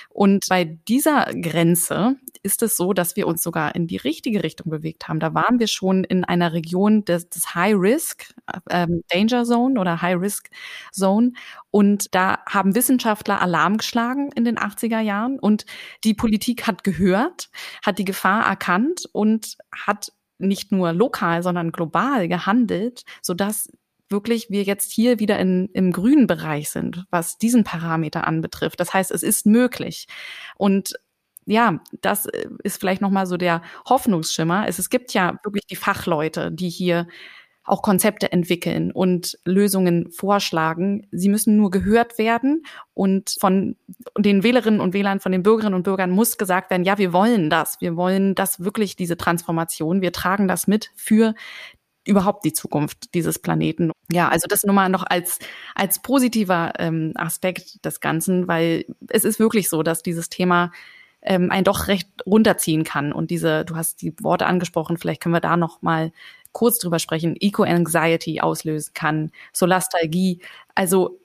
Speaker 1: Und bei dieser Grenze ist es so, dass wir uns sogar in die richtige Richtung bewegt haben. Da waren wir schon in einer Region des, des High Risk ähm, Danger Zone oder High Risk Zone. Und da haben Wissenschaftler Alarm geschlagen in den 80er Jahren. Und die Politik hat gehört, hat die Gefahr erkannt und hat nicht nur lokal, sondern global gehandelt, sodass wirklich wir jetzt hier wieder in, im grünen Bereich sind, was diesen Parameter anbetrifft. Das heißt, es ist möglich. Und ja, das äh, ist vielleicht nochmal so der Hoffnungsschimmer. Es, es gibt ja wirklich die Fachleute, die hier auch Konzepte entwickeln und Lösungen vorschlagen. Sie müssen nur gehört werden und von den Wählerinnen und Wählern, von den Bürgerinnen und Bürgern muss gesagt werden, ja, wir wollen das. Wir wollen das wirklich, diese Transformation. Wir tragen das mit für überhaupt die Zukunft dieses Planeten. Ja, also das nur mal noch als, als positiver ähm, Aspekt des Ganzen, weil es ist wirklich so, dass dieses Thema ähm, einen doch recht runterziehen kann. Und diese, du hast die Worte angesprochen, vielleicht können wir da noch mal kurz drüber sprechen, Eco-Anxiety auslösen kann, Solastalgie. Also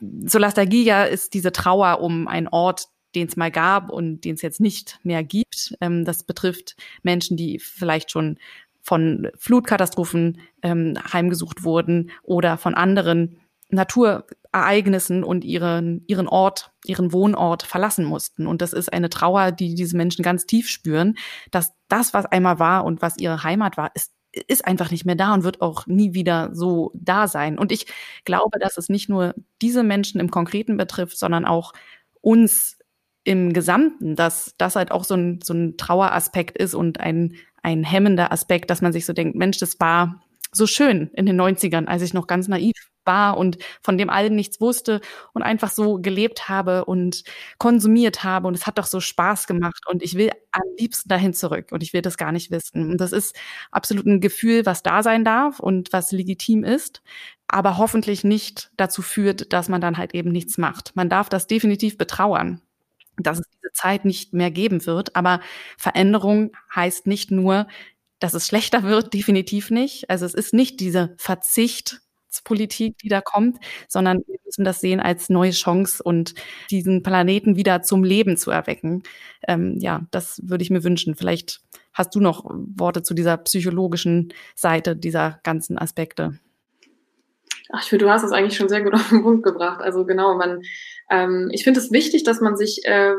Speaker 1: Solastalgie ja ist diese Trauer um einen Ort, den es mal gab und den es jetzt nicht mehr gibt. Ähm, das betrifft Menschen, die vielleicht schon von Flutkatastrophen ähm, heimgesucht wurden oder von anderen Naturereignissen und ihren, ihren Ort, ihren Wohnort verlassen mussten. Und das ist eine Trauer, die diese Menschen ganz tief spüren, dass das, was einmal war und was ihre Heimat war, ist ist einfach nicht mehr da und wird auch nie wieder so da sein. Und ich glaube, dass es nicht nur diese Menschen im Konkreten betrifft, sondern auch uns im Gesamten, dass das halt auch so ein, so ein Traueraspekt ist und ein, ein hemmender Aspekt, dass man sich so denkt, Mensch, das war so schön in den 90ern, als ich noch ganz naiv war und von dem allen nichts wusste und einfach so gelebt habe und konsumiert habe und es hat doch so Spaß gemacht und ich will am liebsten dahin zurück und ich will das gar nicht wissen. Und das ist absolut ein Gefühl, was da sein darf und was legitim ist, aber hoffentlich nicht dazu führt, dass man dann halt eben nichts macht. Man darf das definitiv betrauern dass es diese Zeit nicht mehr geben wird. Aber Veränderung heißt nicht nur, dass es schlechter wird, [laughs] definitiv nicht. Also es ist nicht diese Verzichtspolitik, die da kommt, sondern wir müssen das sehen als neue Chance und diesen Planeten wieder zum Leben zu erwecken. Ähm, ja, das würde ich mir wünschen. Vielleicht hast du noch Worte zu dieser psychologischen Seite dieser ganzen Aspekte.
Speaker 2: Ach, ich finde, du hast es eigentlich schon sehr gut [laughs] auf den Punkt gebracht. Also genau, man, ähm, ich finde es wichtig, dass man sich äh,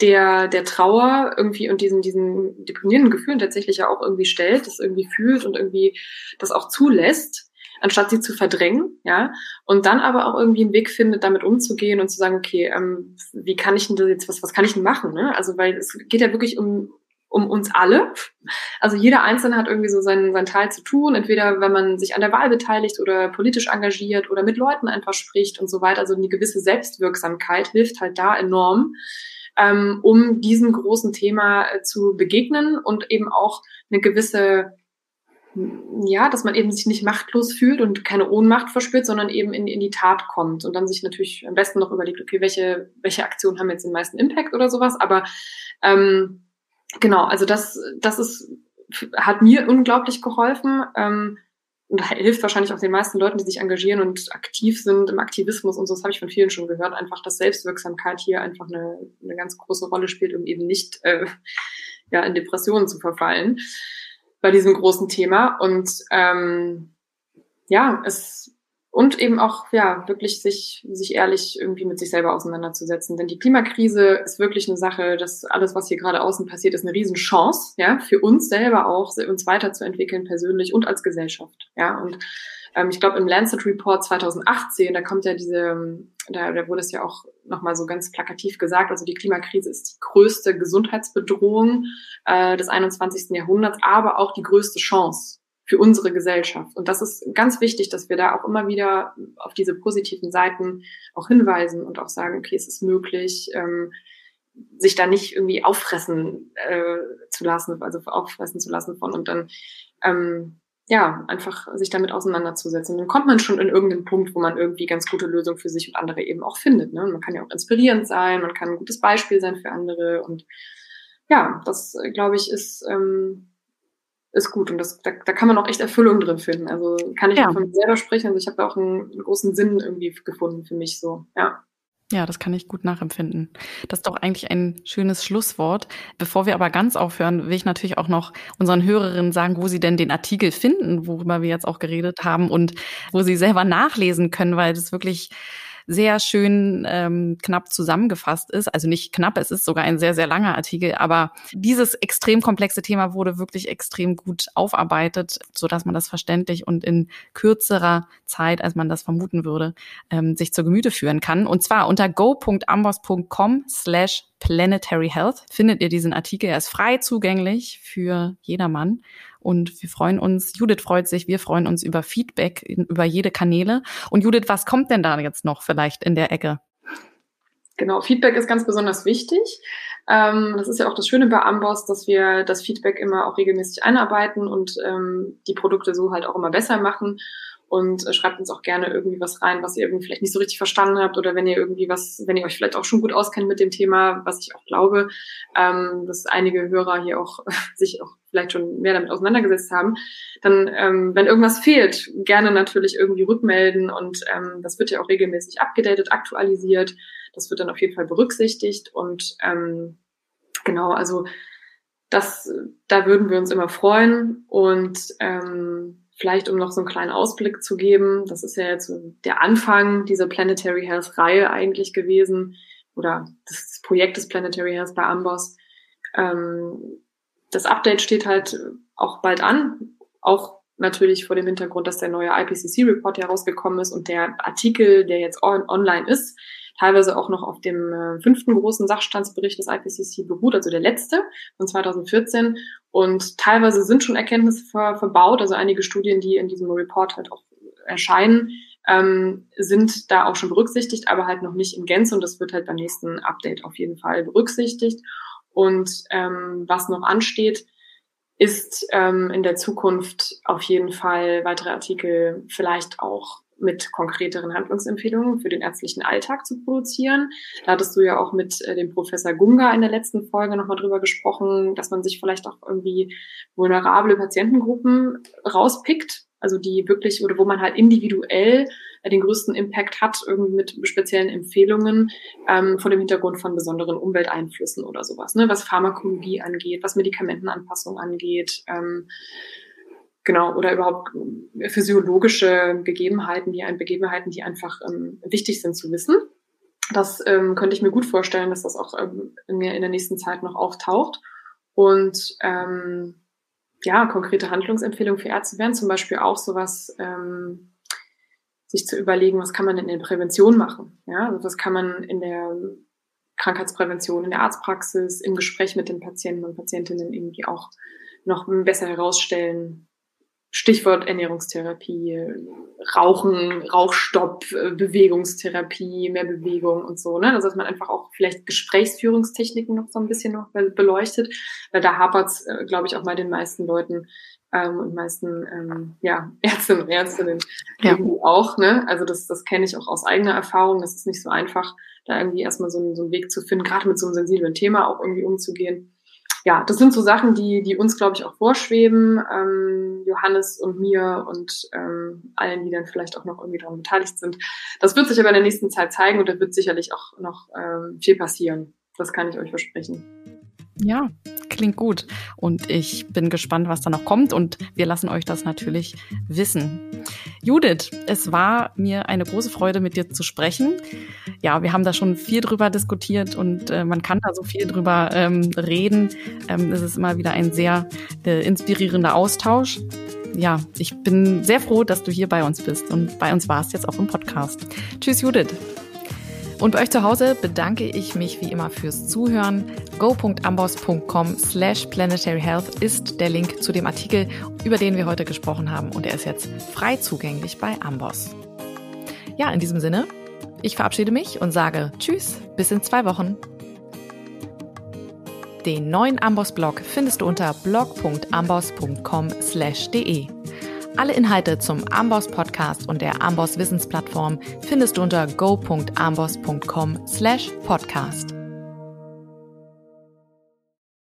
Speaker 2: der, der Trauer irgendwie und diesen, diesen deprimierenden Gefühlen tatsächlich ja auch irgendwie stellt, das irgendwie fühlt und irgendwie das auch zulässt, anstatt sie zu verdrängen, ja, und dann aber auch irgendwie einen Weg findet, damit umzugehen und zu sagen, okay, ähm, wie kann ich denn das jetzt, was, was kann ich denn machen, ne? Also, weil es geht ja wirklich um, um uns alle. Also jeder Einzelne hat irgendwie so seinen, seinen Teil zu tun, entweder wenn man sich an der Wahl beteiligt oder politisch engagiert oder mit Leuten einfach spricht und so weiter. Also eine gewisse Selbstwirksamkeit hilft halt da enorm, ähm, um diesem großen Thema äh, zu begegnen und eben auch eine gewisse ja, dass man eben sich nicht machtlos fühlt und keine Ohnmacht verspürt, sondern eben in, in die Tat kommt und dann sich natürlich am besten noch überlegt, okay, welche, welche Aktionen haben jetzt den meisten Impact oder sowas, aber ähm, genau, also das, das ist, hat mir unglaublich geholfen. Ähm, und hilft wahrscheinlich auch den meisten Leuten, die sich engagieren und aktiv sind im Aktivismus und so, das habe ich von vielen schon gehört, einfach, dass Selbstwirksamkeit hier einfach eine, eine ganz große Rolle spielt, um eben nicht äh, ja, in Depressionen zu verfallen bei diesem großen Thema. Und ähm, ja, es und eben auch ja wirklich sich sich ehrlich irgendwie mit sich selber auseinanderzusetzen, denn die Klimakrise ist wirklich eine Sache, dass alles was hier gerade außen passiert ist eine Riesenchance, ja, für uns selber auch uns weiterzuentwickeln persönlich und als Gesellschaft, ja und ähm, ich glaube im Lancet Report 2018, da kommt ja diese, da, da wurde es ja auch nochmal so ganz plakativ gesagt, also die Klimakrise ist die größte Gesundheitsbedrohung äh, des 21. Jahrhunderts, aber auch die größte Chance für unsere Gesellschaft. Und das ist ganz wichtig, dass wir da auch immer wieder auf diese positiven Seiten auch hinweisen und auch sagen, okay, es ist möglich, ähm, sich da nicht irgendwie auffressen äh, zu lassen, also auffressen zu lassen von und dann ähm, ja, einfach sich damit auseinanderzusetzen. dann kommt man schon in irgendeinen Punkt, wo man irgendwie ganz gute Lösungen für sich und andere eben auch findet. Ne? Und man kann ja auch inspirierend sein, man kann ein gutes Beispiel sein für andere. Und ja, das, glaube ich, ist, ähm, ist gut und das, da, da kann man auch echt Erfüllung drin finden. Also kann ich ja. von mir selber sprechen. Also ich habe da auch einen, einen, großen Sinn irgendwie gefunden für mich so, ja.
Speaker 1: Ja, das kann ich gut nachempfinden. Das ist doch eigentlich ein schönes Schlusswort. Bevor wir aber ganz aufhören, will ich natürlich auch noch unseren Hörerinnen sagen, wo sie denn den Artikel finden, worüber wir jetzt auch geredet haben und wo sie selber nachlesen können, weil das wirklich sehr schön ähm, knapp zusammengefasst ist. Also nicht knapp, es ist sogar ein sehr, sehr langer Artikel, aber dieses extrem komplexe Thema wurde wirklich extrem gut aufarbeitet, so dass man das verständlich und in kürzerer Zeit, als man das vermuten würde, ähm, sich zur Gemüte führen kann. Und zwar unter go.ambos.com slash Planetary Health findet ihr diesen Artikel. Er ist frei zugänglich für jedermann. Und wir freuen uns, Judith freut sich, wir freuen uns über Feedback, über jede Kanäle. Und Judith, was kommt denn da jetzt noch vielleicht in der Ecke?
Speaker 2: Genau, Feedback ist ganz besonders wichtig. Ähm, das ist ja auch das Schöne bei Amboss, dass wir das Feedback immer auch regelmäßig einarbeiten und ähm, die Produkte so halt auch immer besser machen und äh, schreibt uns auch gerne irgendwie was rein, was ihr irgendwie vielleicht nicht so richtig verstanden habt oder wenn ihr irgendwie was, wenn ihr euch vielleicht auch schon gut auskennt mit dem Thema, was ich auch glaube, ähm, dass einige Hörer hier auch [laughs] sich auch vielleicht schon mehr damit auseinandergesetzt haben, dann, ähm, wenn irgendwas fehlt, gerne natürlich irgendwie rückmelden und ähm, das wird ja auch regelmäßig abgedatet, aktualisiert. Das wird dann auf jeden Fall berücksichtigt und ähm, genau, also das, da würden wir uns immer freuen und ähm, Vielleicht um noch so einen kleinen Ausblick zu geben, das ist ja jetzt der Anfang dieser Planetary Health Reihe eigentlich gewesen oder das Projekt des Planetary Health bei Amboss. Ähm, das Update steht halt auch bald an, auch natürlich vor dem Hintergrund, dass der neue IPCC-Report herausgekommen ist und der Artikel, der jetzt on online ist, teilweise auch noch auf dem äh, fünften großen Sachstandsbericht des IPCC beruht, also der letzte von 2014. Und teilweise sind schon Erkenntnisse ver verbaut, also einige Studien, die in diesem Report halt auch erscheinen, ähm, sind da auch schon berücksichtigt, aber halt noch nicht in Gänze und das wird halt beim nächsten Update auf jeden Fall berücksichtigt. Und ähm, was noch ansteht, ist ähm, in der Zukunft auf jeden Fall weitere Artikel vielleicht auch mit konkreteren Handlungsempfehlungen für den ärztlichen Alltag zu produzieren. Da hattest du ja auch mit äh, dem Professor Gunga in der letzten Folge nochmal drüber gesprochen, dass man sich vielleicht auch irgendwie vulnerable Patientengruppen rauspickt, also die wirklich oder wo man halt individuell äh, den größten Impact hat, irgendwie mit speziellen Empfehlungen ähm, vor dem Hintergrund von besonderen Umwelteinflüssen oder sowas, ne? was Pharmakologie angeht, was Medikamentenanpassung angeht. Ähm, genau, oder überhaupt physiologische Gegebenheiten, die, Begebenheiten, die einfach ähm, wichtig sind zu wissen. Das ähm, könnte ich mir gut vorstellen, dass das auch ähm, in, der nächsten Zeit noch auftaucht. Und ähm, ja, konkrete Handlungsempfehlungen für Ärzte wären zum Beispiel auch sowas, ähm, sich zu überlegen, was kann man in der Prävention machen? Ja, also was kann man in der Krankheitsprävention, in der Arztpraxis, im Gespräch mit den Patienten und Patientinnen irgendwie auch noch besser herausstellen, Stichwort Ernährungstherapie, Rauchen, Rauchstopp, Bewegungstherapie, mehr Bewegung und so. Ne? Also dass man einfach auch vielleicht Gesprächsführungstechniken noch so ein bisschen noch beleuchtet. Weil da hapert es, äh, glaube ich, auch bei den meisten Leuten ähm, und meisten ähm, ja, [laughs] Ärztinnen und Ärztinnen ja. auch. Ne? Also das, das kenne ich auch aus eigener Erfahrung. Das ist nicht so einfach, da irgendwie erstmal so, einen, so einen Weg zu finden, gerade mit so einem sensiblen Thema auch irgendwie umzugehen. Ja, das sind so Sachen, die, die uns, glaube ich, auch vorschweben, ähm, Johannes und mir und ähm, allen, die dann vielleicht auch noch irgendwie daran beteiligt sind. Das wird sich aber in der nächsten Zeit zeigen und da wird sicherlich auch noch ähm, viel passieren. Das kann ich euch versprechen.
Speaker 1: Ja, klingt gut. Und ich bin gespannt, was da noch kommt. Und wir lassen euch das natürlich wissen. Judith, es war mir eine große Freude, mit dir zu sprechen. Ja, wir haben da schon viel drüber diskutiert und äh, man kann da so viel drüber ähm, reden. Ähm, es ist immer wieder ein sehr äh, inspirierender Austausch. Ja, ich bin sehr froh, dass du hier bei uns bist und bei uns warst jetzt auch im Podcast. Tschüss, Judith. Und bei euch zu Hause bedanke ich mich wie immer fürs Zuhören. go.amboss.com slash planetary health ist der Link zu dem Artikel, über den wir heute gesprochen haben und er ist jetzt frei zugänglich bei Amboss. Ja, in diesem Sinne, ich verabschiede mich und sage Tschüss, bis in zwei Wochen. Den neuen Amboss-Blog findest du unter blog.amboss.com/de. Alle Inhalte zum Amboss Podcast und der Amboss Wissensplattform findest du unter go.amboss.com/podcast.